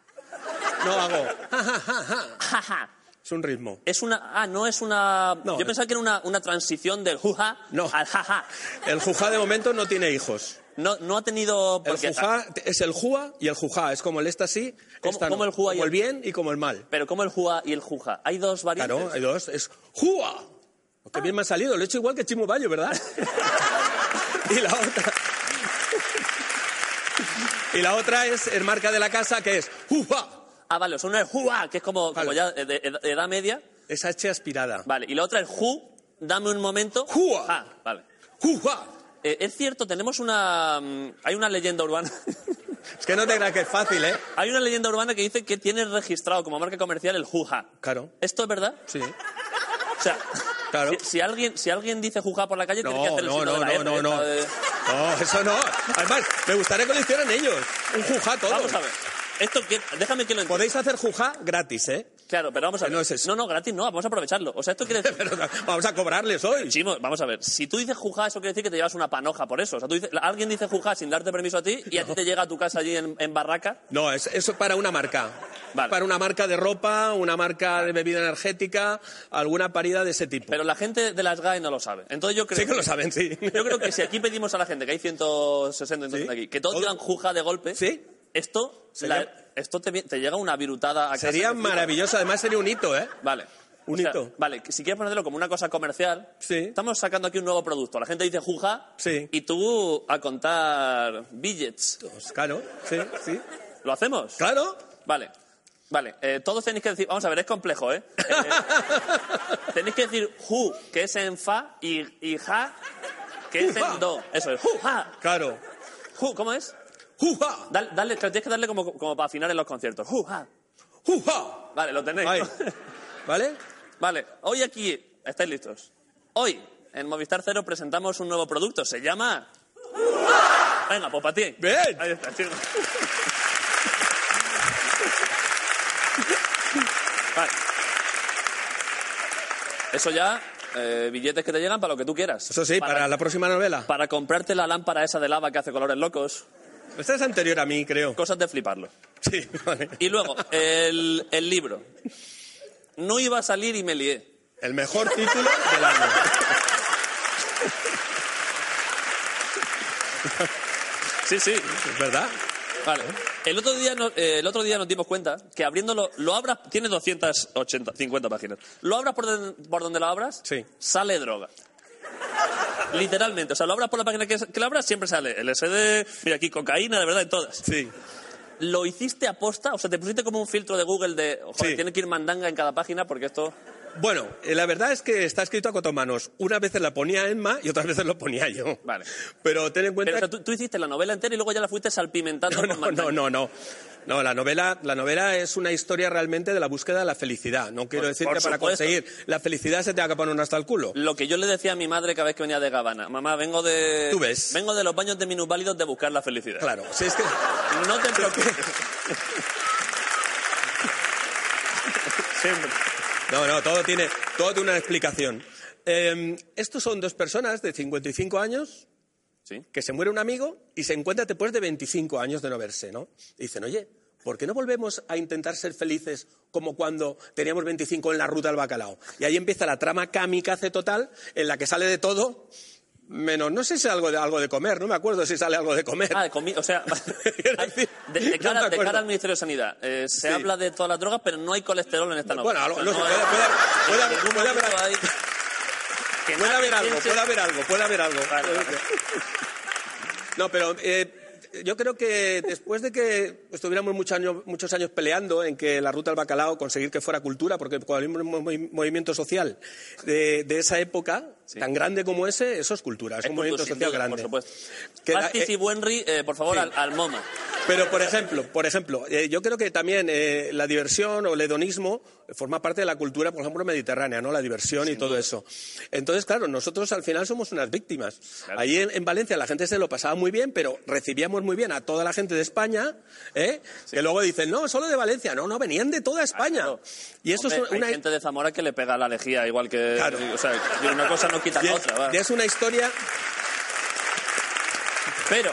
No hago. ja, ja, ja, ja. ja, ja. Es un ritmo. Es una... Ah, no es una... No, Yo es- pensaba que era una, una transición del juja No. al jaja. El jujá de momento no tiene hijos. No, no ha tenido... El jujá es el júa y el jujá. Es como el esta sí, ¿Cómo- esta cómo no. el júa y Como el el- bien y como el mal. Pero como el juja y el juja. Hay dos variantes. Claro, hay dos. Es júa. Que bien me ha salido. Lo he hecho igual que Chimo Bayo, ¿verdad? [laughs] y la otra... [laughs] y la otra es el marca de la casa, que es ¡Juja! Ah, vale, o sea, una es Jua, que es como, como ya de, de- de edad media. Esa H aspirada. Vale, y la otra es Ju, dame un momento. Jua. Ah, vale. ¡Juja! Eh, es cierto, tenemos una... mm, Hay una leyenda urbana. [laughs] Es que no te creas que es fácil, ¿eh? Hay una leyenda urbana que dice que tienes registrado como marca comercial el Juja. Claro. ¿Esto es verdad? Sí. O sea, Claro. si, si alguien, si alguien dice Juja por la calle, tiene que No, hacer el no, signo no, la no, R, no, no. esta de- No, eso no. Además, me gustaría que lo hicieran ellos. Un jujá todo. Vamos a ver. Esto que, déjame que lo entienda. Podéis hacer jujá gratis, ¿eh? Claro, pero vamos a ver. no es eso. No, no, gratis no, vamos a aprovecharlo. O sea, esto quiere decir... [laughs] Pero vamos a cobrarles hoy. Chimo, vamos a ver. Si tú dices jujá, eso quiere decir que te llevas una panoja por eso. O sea, tú dices, alguien dice jujá sin darte permiso a ti y a ti te llega a tu casa allí en, en Barraca. No, es, eso es para una marca. Para una marca de ropa, una marca de bebida energética, alguna parida de ese tipo. Pero la gente de las GAE no lo sabe. Entonces yo creo Sí que lo saben, sí. Yo creo que si aquí pedimos a la gente, que hay 160 entonces aquí, que todos digan juja de golpe, ¿Sí? Esto, Sería- la- esto te, vi- te llega una virutada a casa. Sería que flipas. maravilloso, además sería un hito, ¿eh? Vale. Un O sea, hito. Vale, que si quieres ponerlo como una cosa comercial, estamos sacando aquí un nuevo producto. La gente dice juja Sí. y tú a contar billets. Pues claro, sí, sí. ¿Lo hacemos? Claro. Vale. Vale, eh, todos tenéis que decir, vamos a ver, es complejo, ¿eh? [laughs] Eh, tenéis que decir ju, que es en fa, y, y ja, que es en do. Eso es, ju, ja. Claro. Ju, ¿cómo es? ¡Juja! Dale, dale, tienes que darle como, como para afinar en los conciertos. Ju, ja. ¡Juja! Vale, lo tenéis. Ahí. [laughs] ¿Vale? Vale, hoy aquí, ¿estáis listos? Hoy, en Movistar Cero, presentamos un nuevo producto. Se llama... Venga, pues para ti. Bien. Ahí está, chico. [laughs] Vale. Eso ya, eh, billetes que te llegan para lo que tú quieras. Eso sí, para, la próxima novela. Para comprarte la lámpara esa de lava que hace colores locos. Esta es anterior a mí, creo. Cosas de fliparlo. Sí, [laughs] vale. Y luego, el, el libro. No iba a salir y me lié. El mejor título del año. Sí, sí. Es verdad. Vale. El otro día, no- eh, el otro día nos dimos cuenta que abriéndolo, lo abras, tiene 280, 50 páginas. Lo abras por, den- por donde lo abras, sale droga. Literalmente, o sea, lo abras por la página que, que lo abras, siempre sale LSD, mira aquí, cocaína, de verdad, en todas. Sí. ¿Lo hiciste aposta? O sea, te pusiste como un filtro de Google de, joder, Sí. tiene que ir mandanga en cada página porque esto... Bueno, eh, la verdad es que está escrito a cuatro manos. Unas veces la ponía Emma y otras veces lo ponía yo. Vale. Pero ten en cuenta... Pero, o sea, tú, tú hiciste la novela entera y luego ya la fuiste salpimentando No, con no, no, no, no. No, la novela, la novela es una historia realmente de la búsqueda de la felicidad. No quiero Por- decir por que para supuesto. conseguir la felicidad se tenga que poner hasta el culo. Lo que yo le decía a mi madre cada vez que venía de Gabana, mamá, vengo de... Tú ves. Vengo de los baños de minusválidos de buscar la felicidad. Claro, si es que... No te [laughs] preocupes. [laughs] Siempre. No, no, todo tiene, todo tiene una explicación. Eh, estos son dos personas de 55 años que se muere un amigo y se encuentran después de 25 años de no verse, ¿no? Y dicen, oye, ¿por qué no volvemos a intentar ser felices como cuando teníamos 25 en la ruta del bacalao? Y ahí empieza la trama kamikaze total en la que sale de todo, menos, no sé si algo de, algo de comer, no me acuerdo si sale algo de comer. Ah, de comi- o sea, [laughs] [laughs] de, de cara, No me de cara acuerdo. al Ministerio de Sanidad, eh, se Sí. habla de todas las drogas, pero no hay colesterol en esta novela. Bueno, no no puede- haber- algo, puede haber algo, puede haber algo. Vale, vale. No, pero eh, yo creo que después de que estuviéramos muchos años, muchos años peleando en que la ruta del bacalao conseguir que fuera cultura, porque cualquier movi- movimiento social de, de esa época, tan grande como ese, eso es cultura, es, Es un cultura, movimiento social duda, grande. Por supuesto. Que Pastis eh, y Buenri, eh, por favor, sí. al, al MoMA. Pero, por ejemplo, por ejemplo eh, yo creo que también eh, la diversión o el hedonismo forma parte de la cultura, por ejemplo, mediterránea, ¿no? La diversión y todo eso. Entonces, claro, nosotros al final somos unas víctimas. Ahí en, en Valencia la gente se lo pasaba muy bien, pero recibíamos muy bien a toda la gente de España, ¿eh? Que luego dicen, no, solo de Valencia. No, no, venían de toda España. Y eso Hombre, es una... Hay gente de Zamora que le pega la lejía, igual que... Claro. O sea, una cosa no quita la otra, y es una historia... Pero...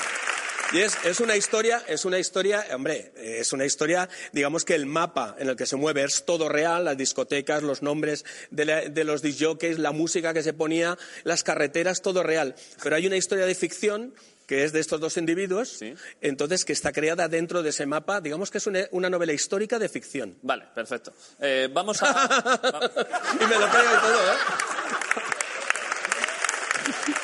Y es, es una historia, es una historia, hombre, es una historia, digamos que el mapa en el que se mueve es todo real, las discotecas, los nombres de, la- de los disjockeys, la música que se ponía, las carreteras, todo real. Pero hay una historia de ficción que es de estos dos individuos, entonces que está creada dentro de ese mapa, digamos que es una, una novela histórica de ficción. Vale, perfecto. Eh, vamos a... [laughs] Y me lo y todo, ¿eh? [laughs]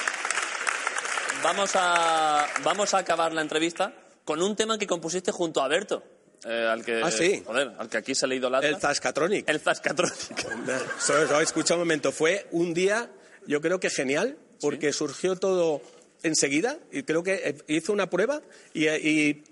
vamos a, vamos a acabar la entrevista con un tema que compusiste junto a Berto. eh, al que, Ah, sí. Joder, al que aquí se le idolatra. El Zascatronic. El Zascatronic. [laughs] Escucha un momento, fue un día, yo creo que genial, porque surgió todo enseguida y creo que eh, hizo una prueba y, eh, y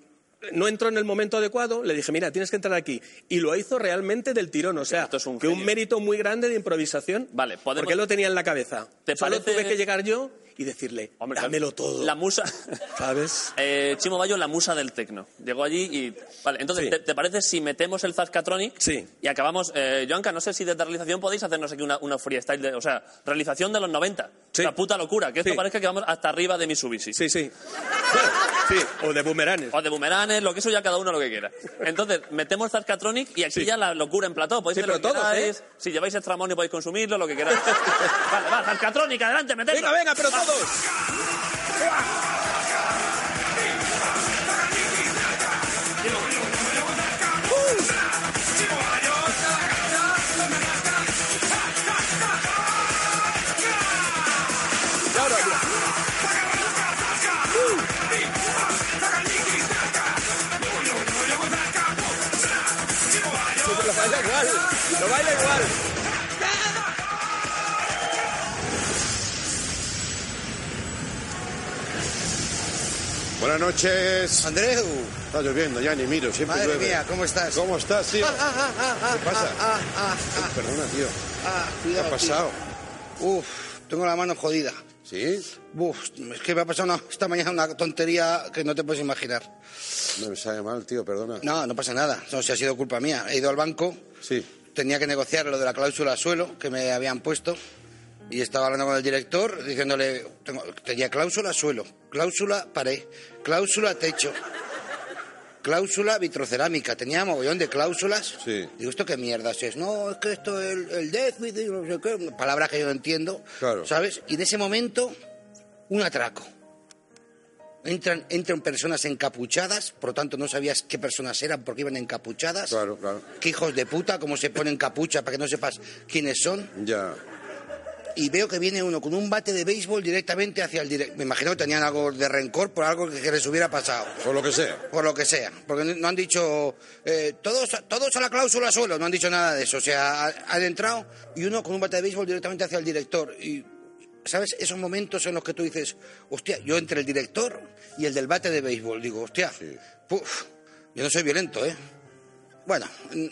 no entró en el momento adecuado, le dije, mira, tienes que entrar aquí. Y lo hizo realmente del tirón, o sea, un que un mérito muy grande de improvisación, Vale, podemos- porque él lo tenía en la cabeza. ¿Te Solo parece- tuve que llegar yo y decirle, dámelo todo. La musa. [laughs] ¿Sabes? Eh, Chimo Bayo, la musa del tecno. Llegó allí y. Vale, entonces, Sí. ¿te, te parece si metemos el Zascatronic? Sí. Y acabamos. Eh, Joanca, no sé si desde realización podéis hacernos aquí una, una freestyle. De, o sea, realización de los 90. Sí. La puta locura. Que esto Sí. parezca que vamos hasta arriba de Mitsubishi. Sí, sí. [laughs] Sí, o de boomeranes. O de boomeranes, lo que eso ya cada uno lo que quiera. Entonces, metemos Zascatronic y aquí ya la locura en plató. Podéis Sí, hacer lo que todos, queráis. ¿eh? Si lleváis extramonio podéis consumirlo, lo que queráis. [laughs] vale, va, Zascatronic, adelante, metedlo. Venga, venga, pero todos. Buenas noches. Andreu. Está lloviendo, ya ni miro, siempre Madre llueve. mía, ¿cómo estás? ¿Cómo estás, tío? Ah, ah, ah, ah, ¿Qué pasa? ah, ah, ah, Perdona, tío. ah, ¿Qué cuidado, ha pasado? tío. Uf, tengo la mano jodida. ¿Sí? Uf, es que me ha pasado una- esta mañana una tontería que no te puedes imaginar. No me sabe mal, tío, perdona. No, no pasa nada. No sé, ha sido culpa mía. He ido al banco. Sí. Tenía que negociar lo de la cláusula suelo que me habían puesto. Y estaba hablando con el director diciéndole, tengo- tenía cláusula suelo, cláusula pared, cláusula techo, cláusula vitrocerámica. Tenía mogollón de cláusulas. Sí. Digo, ¿esto qué mierda es? No, es que esto es el, el déficit, no sé qué, palabras que yo no entiendo. Claro. ¿Sabes? Y en ese momento, un atraco. Entran, entran personas encapuchadas, por lo tanto no sabías qué personas eran porque iban encapuchadas. Claro, claro. Qué hijos de puta, cómo se ponen capucha para que no sepas quiénes son. Ya. Y veo que viene uno con un bate de béisbol directamente hacia el director. Me imagino que tenían algo de rencor por algo que, que les hubiera pasado. Por lo que sea. Por lo que sea. Porque no han dicho, eh, todos, todos a la cláusula suelo, no han dicho nada de eso. O sea, ha- han entrado y uno con un bate de béisbol directamente hacia el director. Y, ¿sabes? Esos momentos en los que tú dices, hostia, yo entre el director y el del bate de béisbol, digo, hostia, puf, yo no soy violento, ¿eh? Bueno, mm,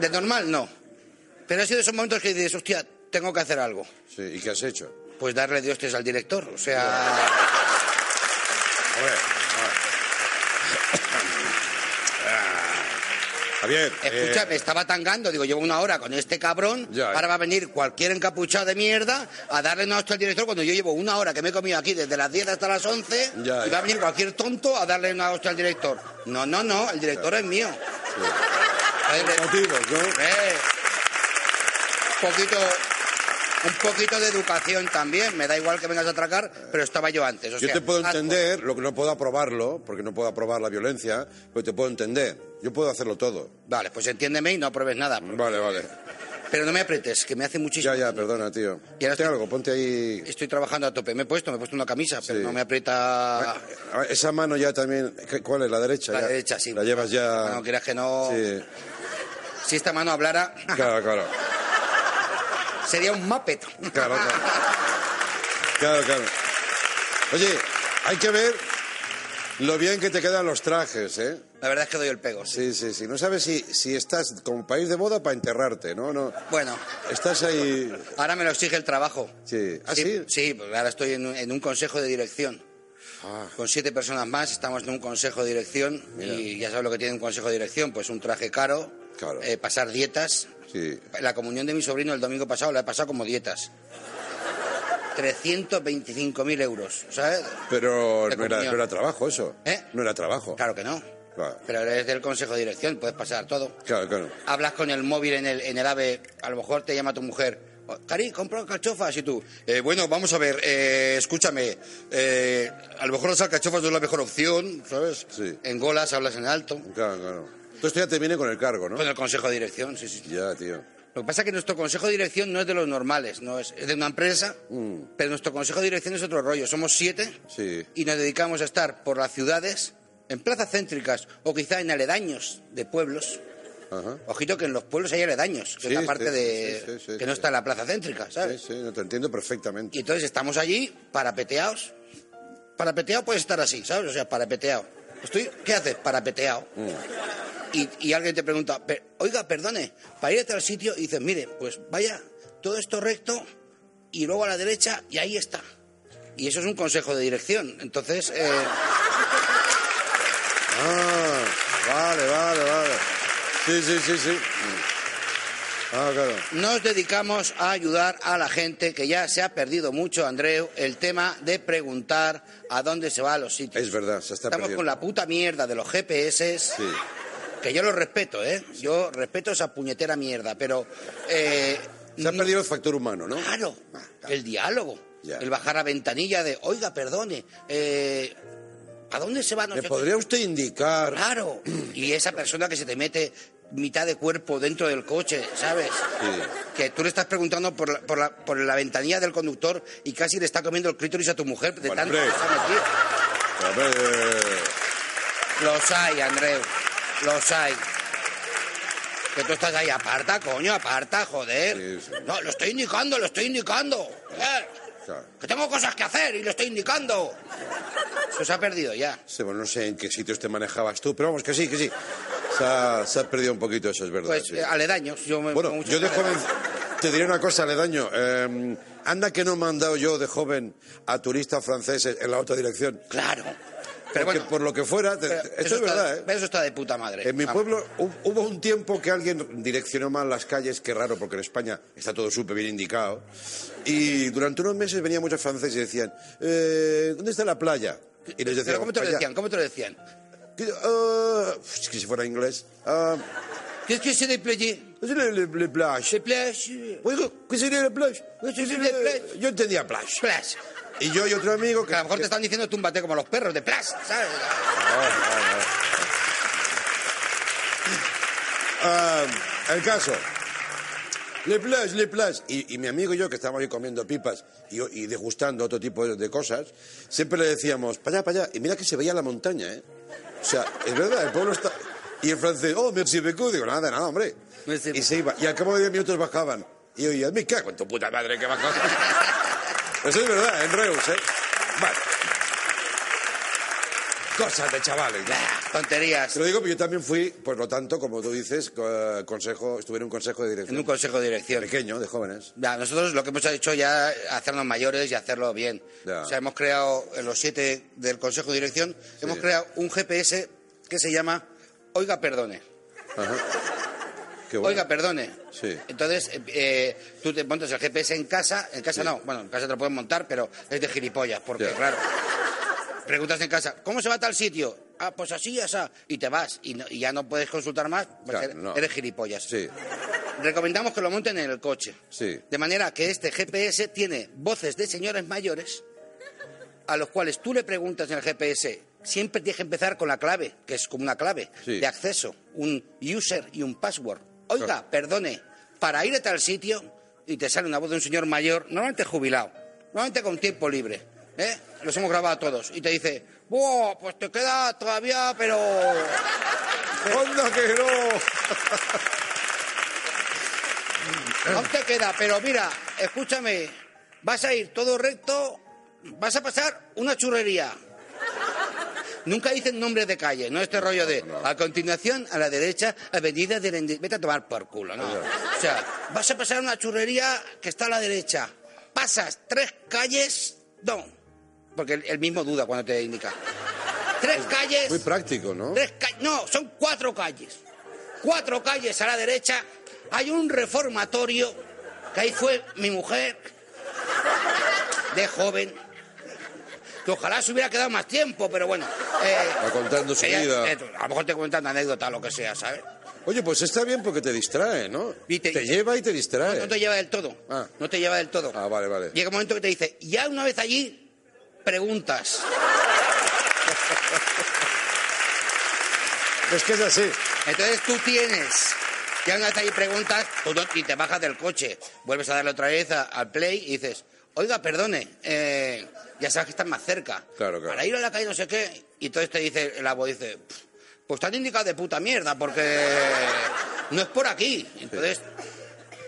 de normal no. Pero ha sido esos momentos que dices, hostia, tengo que hacer algo. Sí, ¿y qué has hecho? Pues darle diostes al director. O sea, Hombre, [coughs] Javier. escucha, eh, me estaba tangando. Digo, llevo una hora con este cabrón. Ya. Ahora va a venir cualquier encapuchado de mierda a darle una hostia al director cuando yo llevo una hora que me he comido aquí desde las 10 hasta las 11. Ya, y va a venir cualquier tonto a darle una hostia al director. No, no, no, el director es mío. Eh, por motivos, ¿no? Eh, poquito, un poquito de educación también. Me da igual que vengas a atracar, pero estaba yo antes. O Yo te puedo entender, lo que no puedo aprobarlo, porque no puedo aprobar la violencia, pero te puedo entender. Yo puedo hacerlo todo. Vale, pues entiéndeme y no apruebes nada. Vale, vale. Pero no me apretes, que me hace muchísimo. Ya, ya, perdona, tío. Y ahora Ponte algo, ponte ahí. Estoy trabajando a tope. Me he puesto, me he puesto una camisa, pero no me aprieta. Ah, Esa mano ya también. ¿qué- ¿Cuál es? La derecha. La ya? derecha, sí. La llevas ya. No quieras que no. Sí, Si esta mano hablara, claro, claro. Sería un Muppet. Claro, claro. Claro, claro. Oye, hay que ver lo bien que te quedan los trajes, ¿eh? La verdad es que doy el pego. Sí, sí, sí. No sabes si, si estás como país de moda para enterrarte, ¿no? no. Bueno, Estás ahí. ahora me lo exige el trabajo. Sí. ¿Ah, sí? Sí, pues ahora estoy en, un- en un consejo de dirección. Ah. Con siete personas más estamos en un consejo de dirección Mira. y ya sabes lo que tiene un consejo de dirección, pues un traje caro, Claro. eh, pasar dietas. Sí. La comunión de mi sobrino el domingo pasado la he pasado como dietas. 325.000 euros, ¿sabes? Pero no era, no era trabajo eso. ¿Eh? No era trabajo. Claro que no. Claro, Pero eres del consejo de dirección, puedes pasar todo. claro. claro. Hablas con el móvil en el, en el AVE, a lo mejor te llama tu mujer. "Oh, Cari, compro alcachofas y tú. "Eh, bueno, vamos a ver, eh, escúchame. eh, a lo mejor las alcachofas no es la mejor opción, ¿sabes? Sí. En golas hablas en alto. Claro, claro. Tú esto ya te viene con el cargo, ¿no? Con el consejo de dirección, sí, sí. Ya, tío. Lo que pasa es que nuestro consejo de dirección no es de los normales, no es, es de una empresa, pero nuestro consejo de dirección es otro rollo. Somos siete Sí. y nos dedicamos a estar por las ciudades, en plazas céntricas o quizá en aledaños de pueblos. Ajá. Ojito que en los pueblos hay aledaños, que Sí, es la parte sí, de sí, que no está en la plaza céntrica, ¿sabes? Sí, sí, no te entiendo perfectamente. Y entonces estamos allí parapeteados. Parapeteado puedes estar así, ¿sabes? O sea, parapeteado. Estoy, ¿Qué haces? Parapeteado. Y, y alguien te pregunta, "Per- oiga, perdone, para ir a tal sitio, y dices, mire, pues vaya todo esto recto y luego a la derecha y ahí está. Y eso es un consejo de dirección. Entonces, eh, Ah, vale, vale, vale. Sí, sí, sí, sí. Ah, claro. nos dedicamos a ayudar a la gente que ya se ha perdido mucho, Andreu, el tema de preguntar a dónde se va a los sitios. Es verdad, se está Estamos perdiendo. con la puta mierda de los GPS. Sí. Que yo lo respeto, ¿eh? Yo respeto esa puñetera mierda, pero... eh, Se ha perdido el factor humano, ¿no? Claro, el diálogo. Ya. El bajar a ventanilla de, oiga, perdone, eh, ¿a dónde se va? No ¿Me podría qué?". usted indicar? Claro. Y esa persona que se te mete mitad de cuerpo dentro del coche, ¿sabes? Que tú le estás preguntando por la, por, la, por la ventanilla del conductor y casi le está comiendo el clítoris a tu mujer de Bueno, tanto que se ha metido. Los hay, Andreu. Los hay. Que tú estás ahí, aparta, coño, aparta, joder. No, lo estoy indicando, lo estoy indicando. Eh, claro. Que tengo cosas que hacer y lo estoy indicando. Eso se ha perdido ya. Sí, bueno, no sé en qué sitios te manejabas tú, pero vamos, que sí, que sí. Se ha, se ha perdido un poquito eso, es verdad. Pues sí. eh, aledaños. Yo me Bueno, yo de joven te diré una cosa, Aledaño. Eh, anda que no me han dado yo de joven a turistas franceses en la otra dirección. Claro. Pero bueno, por lo que fuera, te- esto eso es está- verdad, ¿eh? pero Eso está de puta madre. En mi Vamos. pueblo hu- hubo un tiempo que alguien direccionó mal las calles, qué raro, porque en España está todo súper bien indicado. Y durante unos meses venían muchos franceses y decían, eh, ¿dónde está la playa? Y les decíamos, ¿cómo te lo decían? ¿Cómo te lo decían? Que, ah, es que si fuera inglés. ah, ¿Qué es que se le playe? ¿qué es le, plage? Le plage. Oiga, ¿qué sería la plage? ¿Qué sería la plage? Yo entendía plage. Plage. Y yo y otro amigo que... A lo mejor te están diciendo túmbate como los perros de plage, ¿sabes? Ah, el caso. Le plage, le plage. Y, y mi amigo y yo, que estábamos ahí comiendo pipas y, y degustando otro tipo de, de cosas, siempre le decíamos, para allá, para allá. Y mira que se veía la montaña, ¿eh? O sea, es verdad, el pueblo está... Y el francés, oh, merci beaucoup. Digo, nada, nada, hombre. Y se iba. Y al cabo de 10 minutos bajaban. Y yo me cago en tu puta madre que bajaban. Eso es verdad, en Reus, ¿eh? Vale. Cosas de chavales. ¿no? Tonterías. Te lo digo, porque yo también fui, por lo tanto, como tú dices, co- consejo, estuve en un consejo de dirección. En un consejo de dirección. Pequeño, de jóvenes. Ya, nosotros lo que hemos hecho ya es hacernos mayores y hacerlo bien. Ya. O sea, hemos creado, en los siete del Consejo de Dirección, hemos creado un GPS que se llama Oiga, perdone. Ajá. Bueno. Oiga, perdone. Sí. Entonces, eh, tú te montas el GPS en casa, en casa no, bueno, en casa te lo puedes montar, pero es de gilipollas, porque claro, preguntas en casa, ¿cómo se va a tal sitio? Ah, pues así, asa, y te vas, y, no- y ya no puedes consultar más, pues Claro, eres, no. eres gilipollas. Sí, Recomendamos que lo monten en el coche. sí. De manera que este GPS tiene voces de señores mayores a los cuales tú le preguntas en el GPS. Siempre tienes que empezar con la clave, que es como una clave Sí. de acceso, un user y un password. Oiga, perdone, para ir a tal sitio y te sale una voz de un señor mayor, normalmente jubilado, normalmente con tiempo libre. ¿eh? Los hemos grabado todos. Y te dice, ¡Buah! Pues te queda todavía, pero. ¡Onda que no! [laughs] Aún te queda, pero mira, escúchame, vas a ir todo recto, vas a pasar una churrería. Nunca dicen nombres de calle, no este rollo de a continuación a la derecha, avenida de la Vete a tomar por culo, ¿no? O sea, vas a pasar una churrería que está a la derecha. Pasas tres calles, no, porque el, el mismo duda cuando te indica. Tres calles. Muy práctico, ¿no? Tres no, son cuatro calles. Cuatro calles a la derecha. Hay un reformatorio, que ahí fue mi mujer, de joven, que ojalá se hubiera quedado más tiempo, pero bueno. eh, contando su ella- vida. eh, a lo mejor te cuentan anécdota o lo que sea, ¿sabes? Oye, pues está bien porque te distrae, ¿no? te, lleva y te distrae. No te lleva del todo. No te lleva del todo. Ah, vale, vale. Llega un momento que te dice, ya una vez allí, preguntas. Es que es así. Entonces tú tienes Ya una vez ahí preguntas, y te bajas del coche, vuelves a darle otra vez a- al play y dices, oiga, perdone, eh, ya sabes que estás más cerca. Claro, claro. Para ir a la calle no sé qué. Y entonces te dice, el abo dice, "Pf, pues te han indicado de puta mierda, porque [laughs] no es por aquí. Entonces,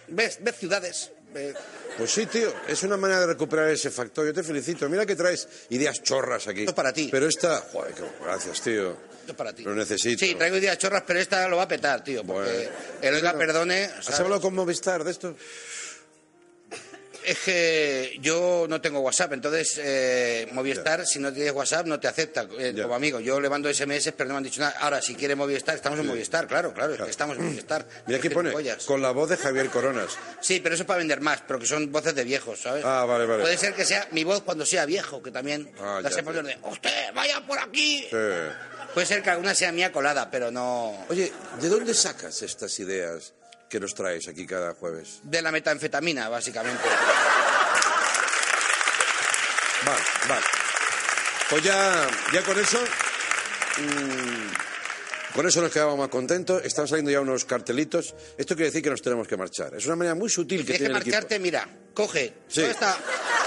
ves, ves ciudades. ves- Pues sí, tío, es una manera de recuperar ese factor. Yo te felicito. Mira que traes ideas chorras aquí. Esto para ti. Pero esta, joder, qué- gracias, tío. Esto es para ti. Lo necesito. Sí, traigo ideas chorras, pero esta lo va a petar, tío. Porque Bueno. el oiga, perdone. ¿Has ¿sabes? hablado con Movistar de esto? Es que yo no tengo WhatsApp, entonces eh, Movistar, si no tienes WhatsApp, no te acepta eh, como amigo. Yo le mando SMS, pero no me han dicho nada. Ahora, si quiere Movistar, estamos en Movistar, claro, claro, es que estamos en Movistar. Mira aquí pone, con la voz de Javier Coronas. Sí, pero eso es para vender más, pero que son voces de viejos, ¿sabes? Ah, vale, vale. Puede ser que sea mi voz cuando sea viejo, que también Ah, la sepa de ¡Usted, vaya por aquí! Puede ser que alguna sea mía colada, pero no... Oye, ¿de dónde sacas estas ideas que nos traes aquí cada jueves? De la metanfetamina, básicamente. Vale, vale. Pues ya, ya con eso. mm, con eso nos quedamos más contentos. Están saliendo ya unos cartelitos. Esto quiere decir que nos tenemos que marchar. Es una manera muy sutil que Tienes que tiene el equipo. marcharte, mira, coge Sí. toda, esta,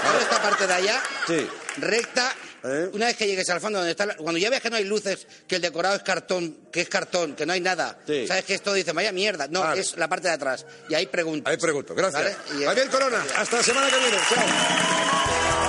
toda esta parte de allá, Sí. recta. ¿Eh? Una vez que llegues al fondo donde está, la- cuando ya ves que no hay luces, que el decorado es cartón, que es cartón, que no hay nada, Sí. sabes que esto dice, vaya mierda, no, Vale. es la parte de atrás. Y ahí preguntas. Ahí pregunto. Gracias. ¿Vale? Y- Javier Corona, hasta la semana que viene. Chao.